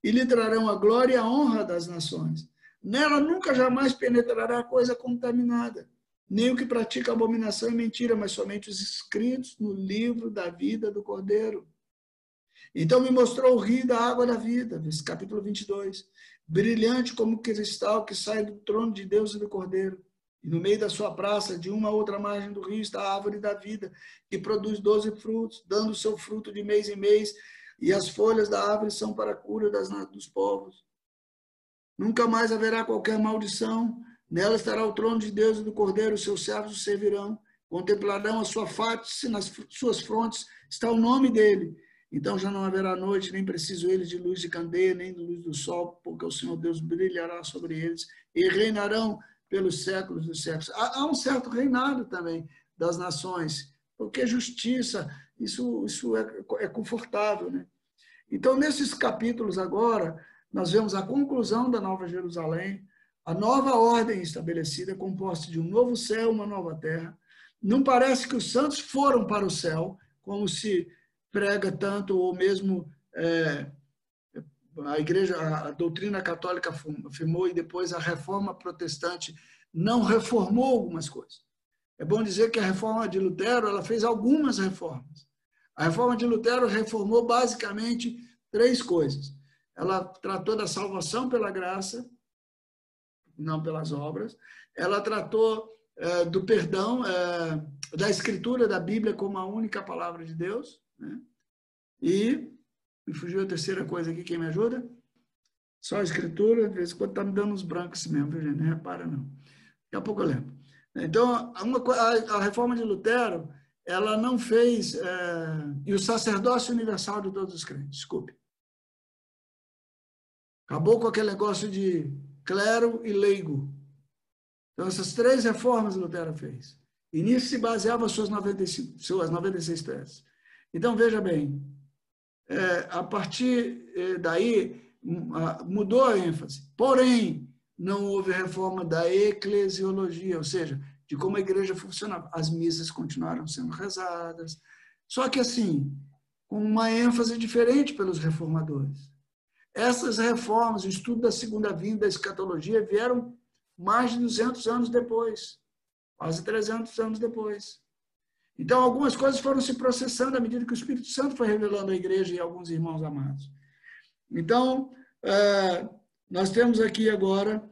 E lhe trarão a glória e a honra das nações. Nela nunca jamais penetrará coisa contaminada, nem o que pratica abominação e mentira, mas somente os escritos no livro da vida do Cordeiro. Então me mostrou o rio da água da vida, capítulo 22, brilhante como cristal que sai do trono de Deus e do Cordeiro. E no meio da sua praça, de uma a outra margem do rio, está a árvore da vida, que produz doze frutos, dando seu fruto de mês em mês, e as folhas da árvore são para a cura das, dos povos. Nunca mais haverá qualquer maldição. Nela estará o trono de Deus e do Cordeiro, os seus servos o servirão. Contemplarão a sua face, nas suas frontes está o nome dele então já não haverá noite, nem preciso eles de luz de candeia, nem de luz do sol, porque o Senhor Deus brilhará sobre eles e reinarão pelos séculos dos séculos. Há, um certo reinado também das nações, porque justiça, isso, isso é, é confortável. Né? Então, nesses capítulos agora, nós vemos a conclusão da Nova Jerusalém, a nova ordem estabelecida, composta de um novo céu, uma nova terra. Não parece que os santos foram para o céu, como se prega tanto, ou mesmo é, a igreja, a doutrina católica afirmou e depois a reforma protestante não reformou algumas coisas. É bom dizer que a reforma de Lutero ela fez algumas reformas. A reforma de Lutero reformou basicamente três coisas. Ela tratou da salvação pela graça, não pelas obras. Ela tratou é, do perdão, é, da escritura da Bíblia como a única palavra de Deus. Né? E me fugiu a terceira coisa aqui, quem me ajuda? Só a escritura, de vez em quando está me dando uns brancos mesmo, viu, gente? Não repara, não. Daqui a pouco eu lembro. Então, uma, a, a reforma de Lutero, ela não fez. É, e o sacerdócio universal de todos os crentes, desculpe. Acabou com aquele negócio de clero e leigo. Então, essas três reformas Lutero fez. E nisso se baseava suas 95, suas 96 teses. Então, veja bem, é, a partir é, daí mudou a ênfase. Porém, não houve reforma da eclesiologia, ou seja, de como a igreja funcionava. As missas continuaram sendo rezadas, só que assim, com uma ênfase diferente pelos reformadores. Essas reformas, o estudo da segunda vinda, da escatologia, vieram mais de 200 anos depois, quase 300 anos depois. Então, algumas coisas foram se processando à medida que o Espírito Santo foi revelando à igreja e a alguns irmãos amados. Então, é, nós temos aqui agora,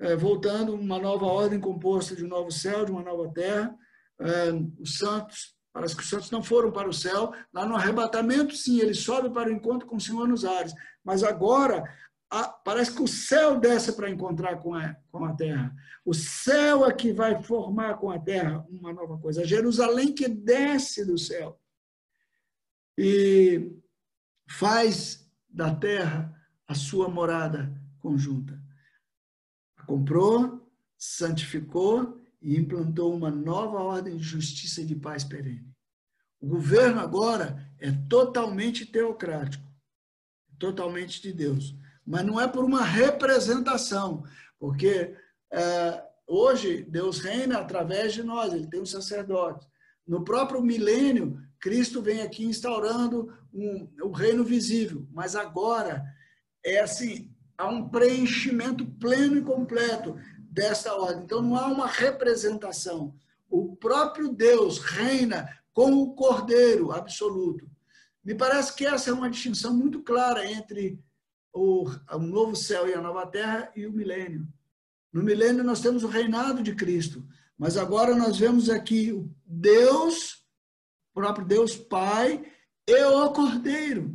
é, voltando, uma nova ordem composta de um novo céu, de uma nova terra. É, os santos, parece que os santos não foram para o céu. Lá no arrebatamento, sim, ele sobe para o encontro com o Senhor nos ares. Mas agora, parece que o céu desce para encontrar com a, com a terra. O céu é que vai formar com a terra uma nova coisa. Jerusalém que desce do céu e faz da terra a sua morada conjunta. Comprou, santificou e implantou uma nova ordem de justiça e de paz perene. O governo agora é totalmente teocrático, totalmente de Deus mas não é por uma representação, porque é, hoje Deus reina através de nós, ele tem um sacerdote. No próprio milênio, Cristo vem aqui instaurando um, o reino visível, mas agora é assim, há um preenchimento pleno e completo dessa ordem. Então não há uma representação. O próprio Deus reina com o Cordeiro absoluto. Me parece que essa é uma distinção muito clara entre o, o novo céu e a nova terra e o milênio. No milênio nós temos o reinado de Cristo, mas agora nós vemos aqui o Deus, o próprio Deus Pai e o Cordeiro.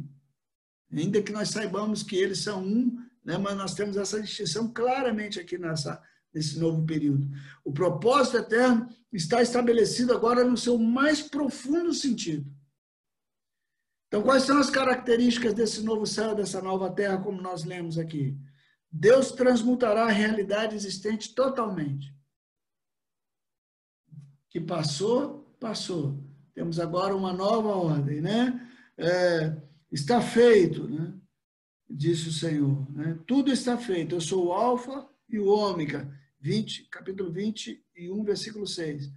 Ainda que nós saibamos que eles são um, né, mas nós temos essa distinção claramente aqui nessa, nesse novo período. O propósito eterno está estabelecido agora no seu mais profundo sentido. Então, quais são as características desse novo céu, dessa nova terra, como nós lemos aqui? Deus transmutará a realidade existente totalmente. Que passou, passou. Temos agora uma nova ordem, né? É, Está feito, né? Disse o Senhor. Né? Tudo está feito. Eu sou o Alfa e o Ômega. 20, capítulo 21, versículo 6.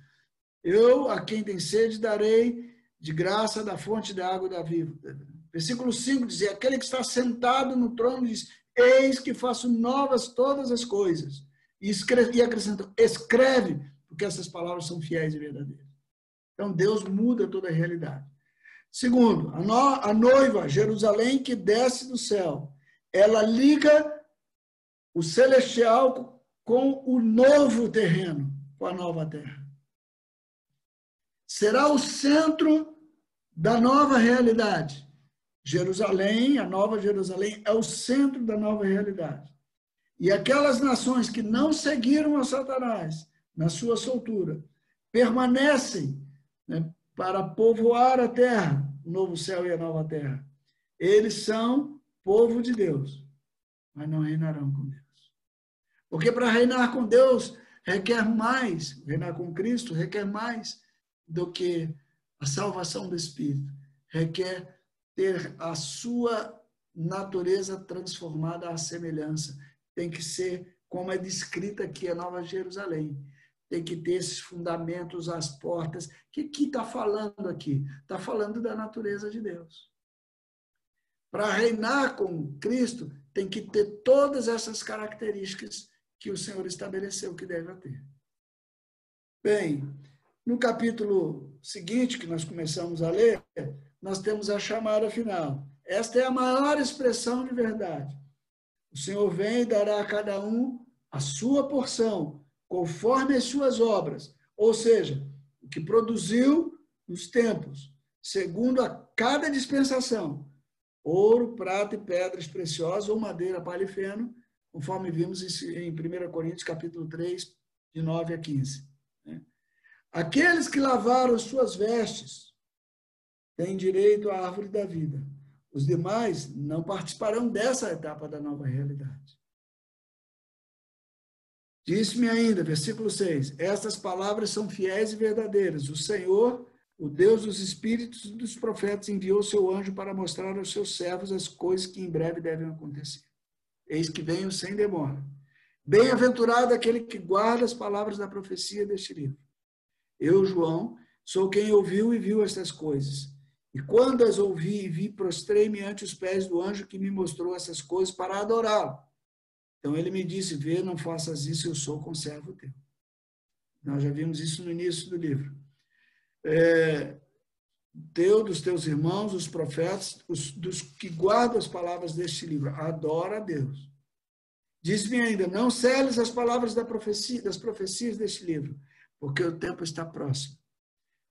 Eu, a quem tem sede, darei de graça da fonte da água da vida. Versículo 5 diz: Aquele que está sentado no trono diz: Eis que faço novas todas as coisas. E, escreve, e acrescenta: Escreve, porque essas palavras são fiéis e verdadeiras. Então, Deus muda toda a realidade. Segundo, a, no, a noiva, Jerusalém, que desce do céu, ela liga o celestial com o novo terreno, com a nova terra. Será o centro da nova realidade. Jerusalém, a nova Jerusalém, é o centro da nova realidade. E aquelas nações que não seguiram a Satanás na sua soltura, permanecem né, para povoar a terra, o novo céu e a nova terra. Eles são povo de Deus, mas não reinarão com Deus. Porque para reinar com Deus requer mais, reinar com Cristo requer mais do que a salvação do Espírito. Requer ter a sua natureza transformada à semelhança. Tem que ser como é descrita aqui a Nova Jerusalém tem que ter esses fundamentos, as portas. O que está falando aqui? Está falando da natureza de Deus. Para reinar com Cristo, tem que ter todas essas características que o Senhor estabeleceu que deve ter. Bem, no capítulo seguinte, que nós começamos a ler, nós temos a chamada final. Esta é a maior expressão de verdade. O Senhor vem e dará a cada um a sua porção, conforme as suas obras, ou seja, o que produziu nos tempos, segundo a cada dispensação, ouro, prata e pedras preciosas, ou madeira, palha e feno, conforme vimos em 1 Coríntios capítulo 3, de 9 a 15. Né? Aqueles que lavaram suas vestes têm direito à árvore da vida. Os demais não participarão dessa etapa da nova realidade. Disse-me ainda, versículo 6: Estas palavras são fiéis e verdadeiras. O Senhor, o Deus dos espíritos e dos profetas, enviou seu anjo para mostrar aos seus servos as coisas que em breve devem acontecer. Eis que venho sem demora. Bem-aventurado aquele que guarda as palavras da profecia deste livro. Eu, João, sou quem ouviu e viu estas coisas. E quando as ouvi e vi, prostrei-me ante os pés do anjo que me mostrou essas coisas para adorá-lo. Então ele me disse: Vê, não faças isso, eu sou conservo teu. Nós já vimos isso no início do livro. É, teu, dos teus irmãos, os profetas, os, dos que guardam as palavras deste livro, adora a Deus. Diz-me ainda: Não celes as palavras da profecia, das profecias deste livro, porque o tempo está próximo.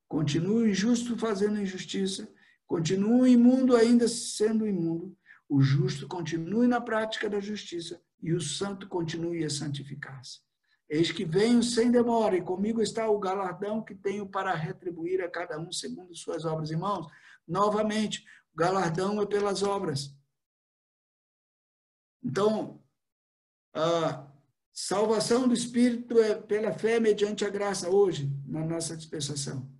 Continue injusto fazendo injustiça, continue imundo ainda sendo imundo, o justo continue na prática da justiça e o santo continue a santificar-se. Eis que venho sem demora, e comigo está o galardão que tenho para retribuir a cada um segundo suas obras. Irmãos, novamente, o galardão é pelas obras. Então, a salvação do Espírito é pela fé mediante a graça hoje, na nossa dispensação.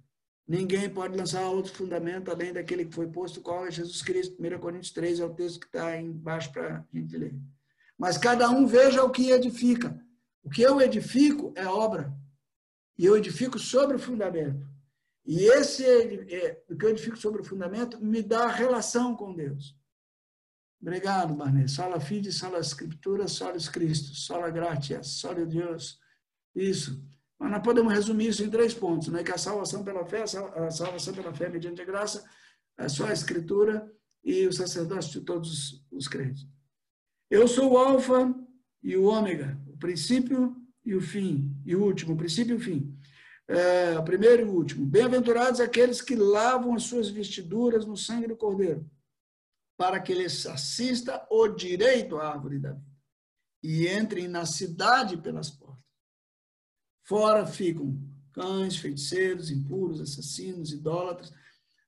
Ninguém pode lançar outro fundamento além daquele que foi posto, qual é Jesus Cristo. 1 Coríntios 3 é o texto que está embaixo para a gente ler. Mas cada um veja o que edifica. O que eu edifico é obra. E eu edifico sobre o fundamento. E esse é, o que eu edifico sobre o fundamento me dá relação com Deus. Obrigado, Barney. Sola fide, sola escritura, sola Cristo, sola gratia, sola Deus. Isso. Mas nós podemos resumir isso em três pontos, né? Que a salvação pela fé, a salvação pela fé mediante a graça, é só a escritura e o sacerdócio de todos os crentes. Eu sou o alfa e o ômega, o princípio e o fim, e o último, o princípio e o fim. É, o primeiro e o último. Bem-aventurados aqueles que lavam as suas vestiduras no sangue do Cordeiro, para que lhes assista o direito à árvore da vida e entrem na cidade pelas portas. Fora ficam cães, feiticeiros, impuros, assassinos, idólatras.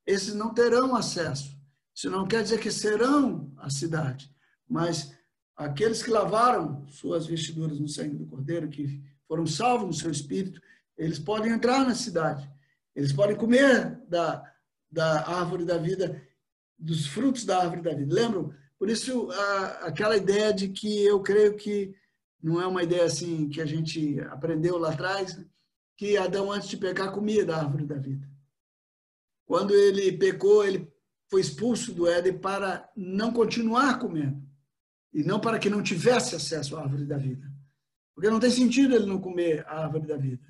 Esses não terão acesso. Isso não quer dizer que serão a cidade, mas aqueles que lavaram suas vestiduras no sangue do Cordeiro, que foram salvos no seu espírito, eles podem entrar na cidade, eles podem comer da, da árvore da vida dos frutos da árvore da vida. Lembram? Por isso, a, aquela ideia de que eu creio que não é uma ideia assim que a gente aprendeu lá atrás, que Adão, antes de pecar, comia da árvore da vida. Quando ele pecou, ele foi expulso do Éden para não continuar comendo. E não para que não tivesse acesso à árvore da vida. Porque não tem sentido ele não comer a árvore da vida.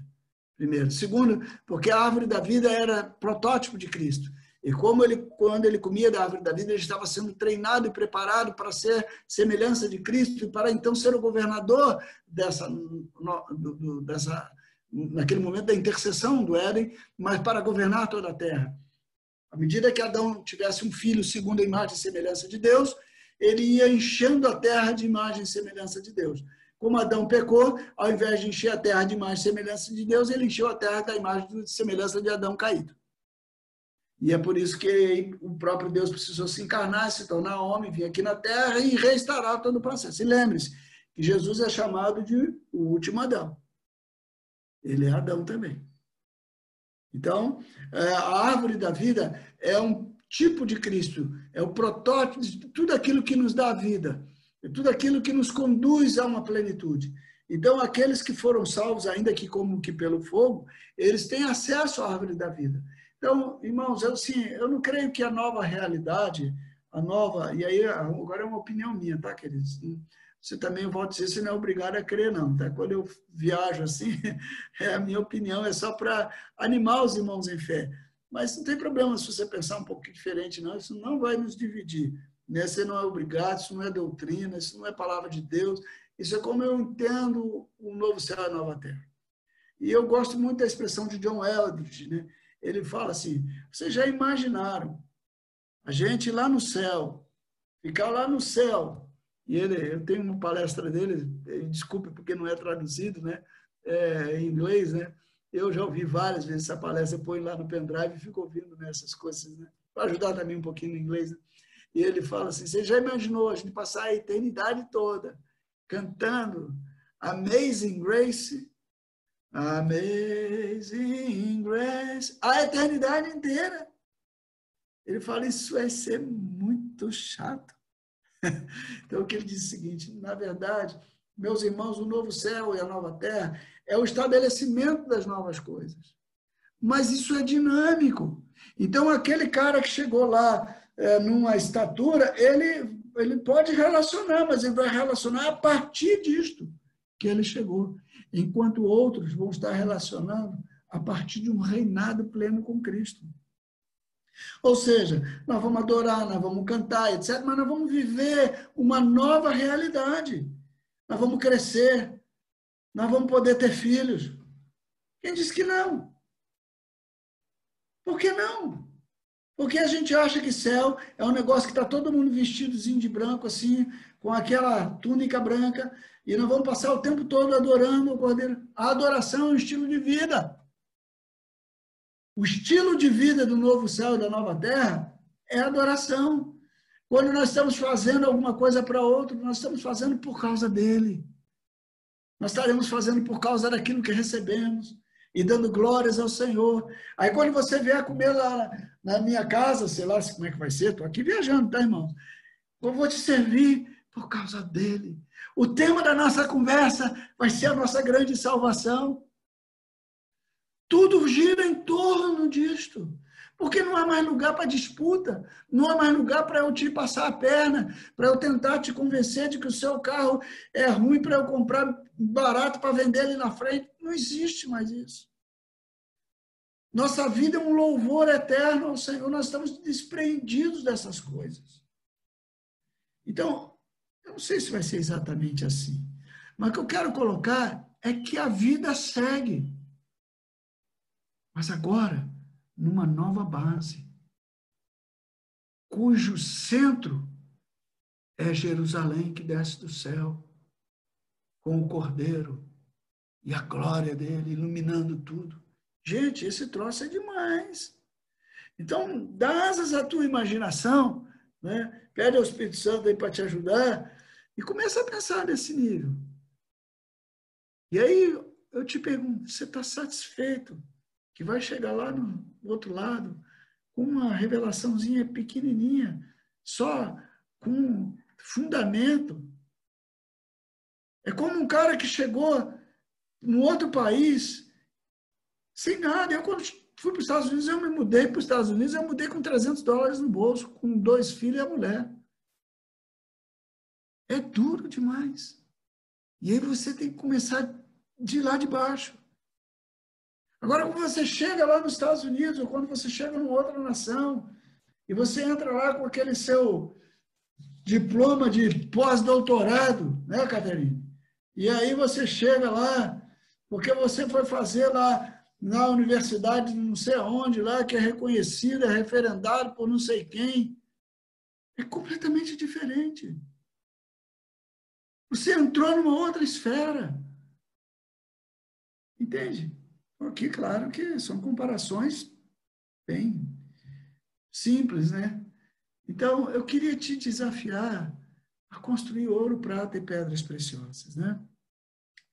Primeiro. Segundo, porque a árvore da vida era protótipo de Cristo. E como ele, quando ele comia da árvore da vida, ele estava sendo treinado e preparado para ser semelhança de Cristo e para então ser o governador dessa, no, dessa naquele momento da intercessão do Éden, mas para governar toda a terra. À medida que Adão tivesse um filho segundo a imagem e semelhança de Deus, ele ia enchendo a terra de imagem e semelhança de Deus. Como Adão pecou, ao invés de encher a terra de imagem e semelhança de Deus, ele encheu a terra da imagem e semelhança de Adão caído. E é por isso que o próprio Deus precisou se encarnar, se tornar homem, vir aqui na terra e restaurar todo o processo. E lembre-se que Jesus é chamado de o último Adão. Ele é Adão também. Então, é, a árvore da vida é um tipo de Cristo, é o protótipo de tudo aquilo que nos dá vida, é tudo aquilo que nos conduz a uma plenitude. Então, aqueles que foram salvos, ainda que como que pelo fogo, eles têm acesso à árvore da vida. Então, irmãos, eu, assim, eu não creio que a nova realidade, a nova, e aí agora é uma opinião minha, tá, queridos? Você também, volta dizer, você não é obrigado a crer, não, tá? Quando eu viajo assim, é a minha opinião, é só para animar os irmãos em fé. Mas não tem problema se você pensar um pouco diferente, não, isso não vai nos dividir. Né? Você não é obrigado, isso não é doutrina, isso não é palavra de Deus, isso é como eu entendo o novo céu e a nova terra. E eu gosto muito da expressão de John Eldridge, né? ele fala assim: vocês já imaginaram a gente lá no céu, ficar lá no céu. E ele, eu tenho uma palestra dele, desculpe porque não é traduzido, né? É, em inglês, né? Eu já ouvi várias vezes essa palestra, ponho lá no pendrive e fico ouvindo nessas né, coisas, né? Para ajudar também um pouquinho no inglês. Né? E ele fala assim: você já imaginou a gente passar a eternidade toda cantando Amazing Grace Amazing Grace, a eternidade inteira. Ele fala, isso vai ser muito chato. Então, o que ele diz é o seguinte: na verdade, meus irmãos, o novo céu e a nova terra é o estabelecimento das novas coisas. Mas isso é dinâmico. Então, aquele cara que chegou lá é, numa estatura, ele, ele pode relacionar, mas ele vai relacionar a partir disto que ele chegou enquanto outros vão estar relacionando a partir de um reinado pleno com Cristo. Ou seja, nós vamos adorar, nós vamos cantar, etc., mas nós vamos viver uma nova realidade. Nós vamos crescer, nós vamos poder ter filhos. Quem disse que não? Por que não? Porque a gente acha que céu é um negócio que está todo mundo vestidozinho de branco, assim, com aquela túnica branca, e nós vamos passar o tempo todo adorando o Cordeiro. A adoração é um estilo de vida. O estilo de vida do novo céu e da nova terra é adoração. Quando nós estamos fazendo alguma coisa para outro, nós estamos fazendo por causa dele. Nós estaremos fazendo por causa daquilo que recebemos e dando glórias ao Senhor. Aí quando você vier comer lá na minha casa, sei lá como é que vai ser, estou aqui viajando, tá, irmão? Eu vou te servir por causa dele. O tema da nossa conversa vai ser a nossa grande salvação. Tudo gira em torno disto. Porque não há mais lugar para disputa, não há mais lugar para eu te passar a perna, para eu tentar te convencer de que o seu carro é ruim para eu comprar barato para vender ele na frente. Não existe mais isso. Nossa vida é um louvor eterno ao Senhor, nós estamos despreendidos dessas coisas. Então, eu não sei se vai ser exatamente assim. Mas o que eu quero colocar é que a vida segue. Mas agora, numa nova base, cujo centro é Jerusalém que desce do céu, com o Cordeiro e a glória dele iluminando tudo. Gente, esse troço é demais. Então, dá asas à tua imaginação, né? pede ao Espírito Santo aí para te ajudar, e começa a pensar nesse nível. E aí eu te pergunto: você está satisfeito que vai chegar lá no outro lado com uma revelaçãozinha pequenininha, só com fundamento. É como um cara que chegou no outro país sem nada. Eu, quando fui para os Estados Unidos, eu me mudei para os Estados Unidos, eu mudei com 300 dólares no bolso, com dois filhos e a mulher. É duro demais. E aí você tem que começar de lá de baixo. Agora, quando você chega lá nos Estados Unidos, ou quando você chega numa outra nação, e você entra lá com aquele seu diploma de pós-doutorado, né, Caterina? E aí você chega lá, porque você foi fazer lá na universidade não sei aonde, lá, que é reconhecida, é referendado por não sei quem. É completamente diferente. Você entrou numa outra esfera. Entende? Aqui, claro que são comparações bem simples, né? Então, eu queria te desafiar a construir ouro, prata e pedras preciosas, né?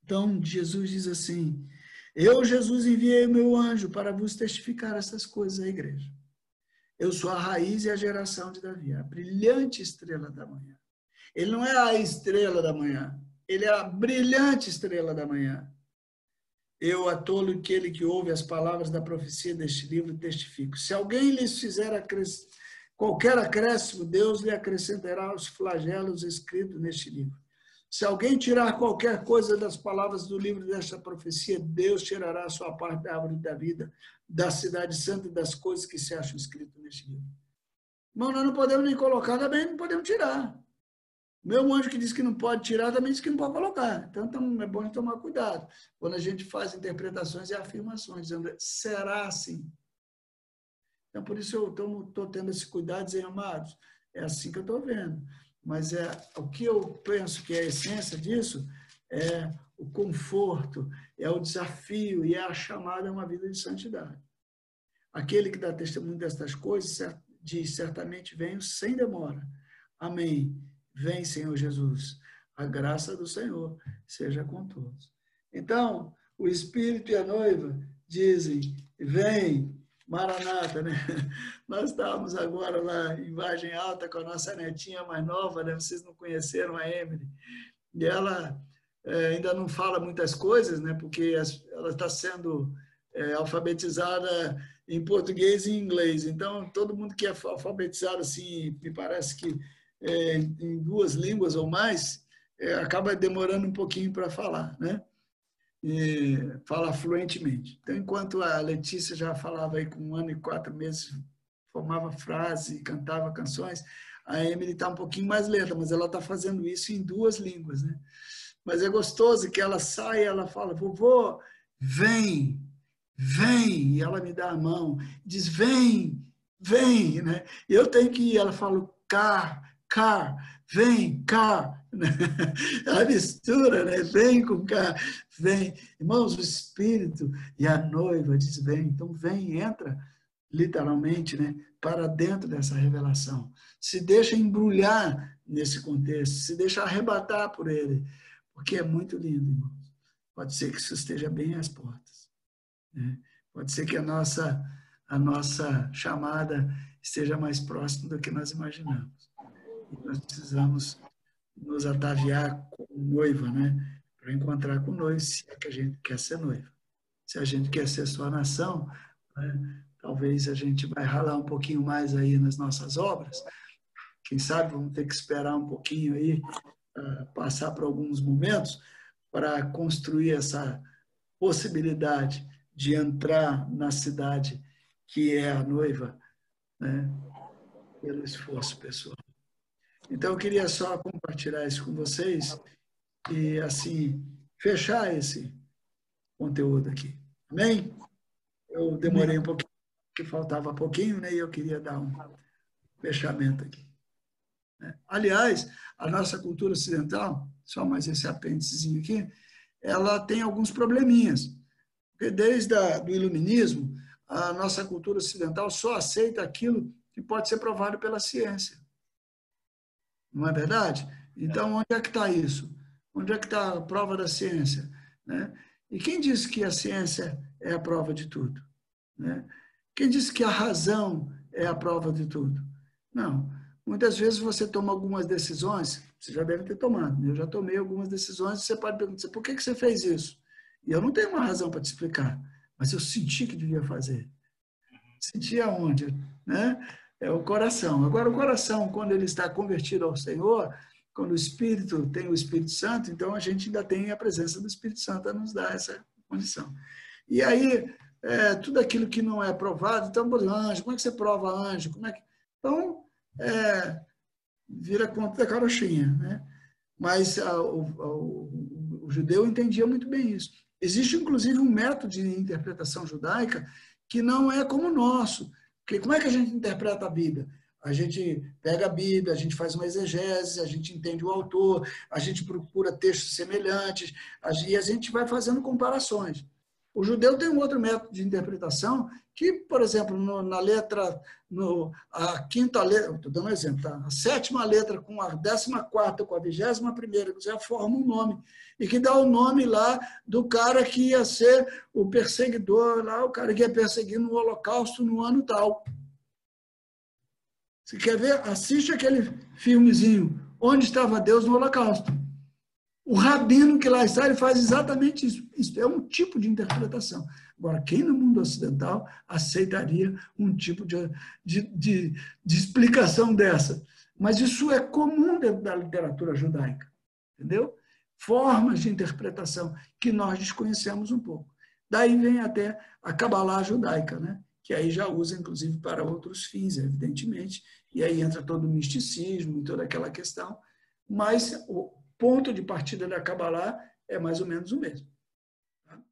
Então, Jesus diz assim: Eu, Jesus, enviei o meu anjo para vos testificar essas coisas à igreja. Eu sou a raiz e a geração de Davi, a brilhante estrela da manhã. Ele não é a estrela da manhã, ele é a brilhante estrela da manhã. Eu, a tolo aquele que ouve as palavras da profecia deste livro, testifico. Se alguém lhes fizer qualquer acréscimo, Deus lhe acrescentará os flagelos escritos neste livro. Se alguém tirar qualquer coisa das palavras do livro desta profecia, Deus tirará a sua parte da árvore da vida, da cidade santa e das coisas que se acham escritas neste livro. Irmão, nós não podemos nem colocar, também não podemos tirar. Meu anjo que diz que não pode tirar também diz que não pode colocar. Então, é bom tomar cuidado quando a gente faz interpretações e afirmações, dizendo será assim. Então, por isso eu estou tendo esse cuidado, dizendo, amados, é assim que eu estou vendo. Mas é o que eu penso que é a essência disso é o conforto, é o desafio e é a chamada a uma vida de santidade. Aquele que dá testemunho destas coisas diz: certamente venho sem demora. Amém Vem, Senhor Jesus. A graça do Senhor seja com todos. Então, o Espírito e a noiva dizem: Vem, Maranata, né? Nós estávamos agora lá em Vargem Alta com a nossa netinha mais nova, né? Vocês não conheceram a Emily. E ela é, ainda não fala muitas coisas, né? Porque ela está sendo é, alfabetizada em português e inglês. Então, todo mundo que é alfabetizado, assim, me parece que é, em duas línguas ou mais, é, acaba demorando um pouquinho para falar, né? E fala fluentemente. Então, enquanto a Letícia já falava aí com um ano e quatro meses, formava frases, cantava canções, a Emily está um pouquinho mais lenta, mas ela está fazendo isso em duas línguas, né? Mas é gostoso que ela sai ela fala, vovô, vem, vem, e ela me dá a mão, diz, vem, vem, né? Eu tenho que ir, ela fala, cá, cá, vem cá. A mistura, né? Vem com cá, vem. Irmãos, o Espírito e a noiva diz: vem. Então, vem, entra, literalmente, né? Para dentro dessa revelação. Se deixa embrulhar nesse contexto, se deixa arrebatar por ele, porque é muito lindo, irmãos. Pode ser que isso esteja bem às portas. Né? Pode ser que a nossa, a nossa chamada esteja mais próxima do que nós imaginamos nós precisamos nos ataviar com noiva, né? Para encontrar com noivo, se é que a gente quer ser noiva. Se a gente quer ser só nação, né? talvez a gente vai ralar um pouquinho mais aí nas nossas obras. Quem sabe vamos ter que esperar um pouquinho aí, uh, passar por alguns momentos, para construir essa possibilidade de entrar na cidade que é a noiva, né? pelo esforço pessoal. Então, eu queria só compartilhar isso com vocês e, assim, fechar esse conteúdo aqui. Amém? Eu demorei um pouquinho, que faltava pouquinho, né? E eu queria dar um fechamento aqui. Né? Aliás, a nossa cultura ocidental, só mais esse apêndicezinho aqui, ela tem alguns probleminhas. Porque desde o do iluminismo, a nossa cultura ocidental só aceita aquilo que pode ser provado pela ciência. Não é verdade? Então, onde é que está isso? Onde é que está a prova da ciência? Né? E quem disse que a ciência é a prova de tudo? Né? Quem disse que a razão é a prova de tudo. Não. Muitas vezes você toma algumas decisões, você já deve ter tomado, né? eu já tomei algumas decisões, você pode perguntar, por que, que você fez isso? E eu não tenho uma razão para te explicar, mas eu senti que devia fazer. Senti aonde? Né? É o coração. Agora, o coração, quando ele está convertido ao Senhor, quando o Espírito tem o Espírito Santo, então a gente ainda tem a presença do Espírito Santo a nos dar essa condição. E aí, é, tudo aquilo que não é provado, então, por anjo, como é que você prova anjo? Como é que... Então, é, vira conta da carochinha, né? Mas a, o, o, o, judeu entendia muito bem isso. Existe, inclusive, um método de interpretação judaica que não é como o nosso. Porque como é que a gente interpreta a Bíblia? A gente pega a Bíblia, a gente faz uma exegese, a gente entende o autor, a gente procura textos semelhantes e a gente vai fazendo comparações. O judeu tem um outro método de interpretação que, por exemplo, no, na letra, no, a quinta letra, estou dando um exemplo, tá? a sétima letra com a décima quarta, com a vigésima primeira, já forma um nome, e que dá o nome lá do cara que ia ser o perseguidor, lá, o cara que ia perseguir no holocausto no ano tal. Você quer ver? Assiste aquele filmezinho, Onde Estava Deus no Holocausto. O rabino que lá está, ele faz exatamente isso. Isso é um tipo de interpretação. Agora, quem no mundo ocidental aceitaria um tipo de, de, de, de explicação dessa? Mas isso é comum dentro da literatura judaica, entendeu? Formas de interpretação que nós desconhecemos um pouco. Daí vem até a Kabbalah judaica, né? que aí já usa, inclusive, para outros fins, evidentemente, e aí entra todo o misticismo e toda aquela questão, mas ponto de partida da Kabbalah é mais ou menos o mesmo. Tá?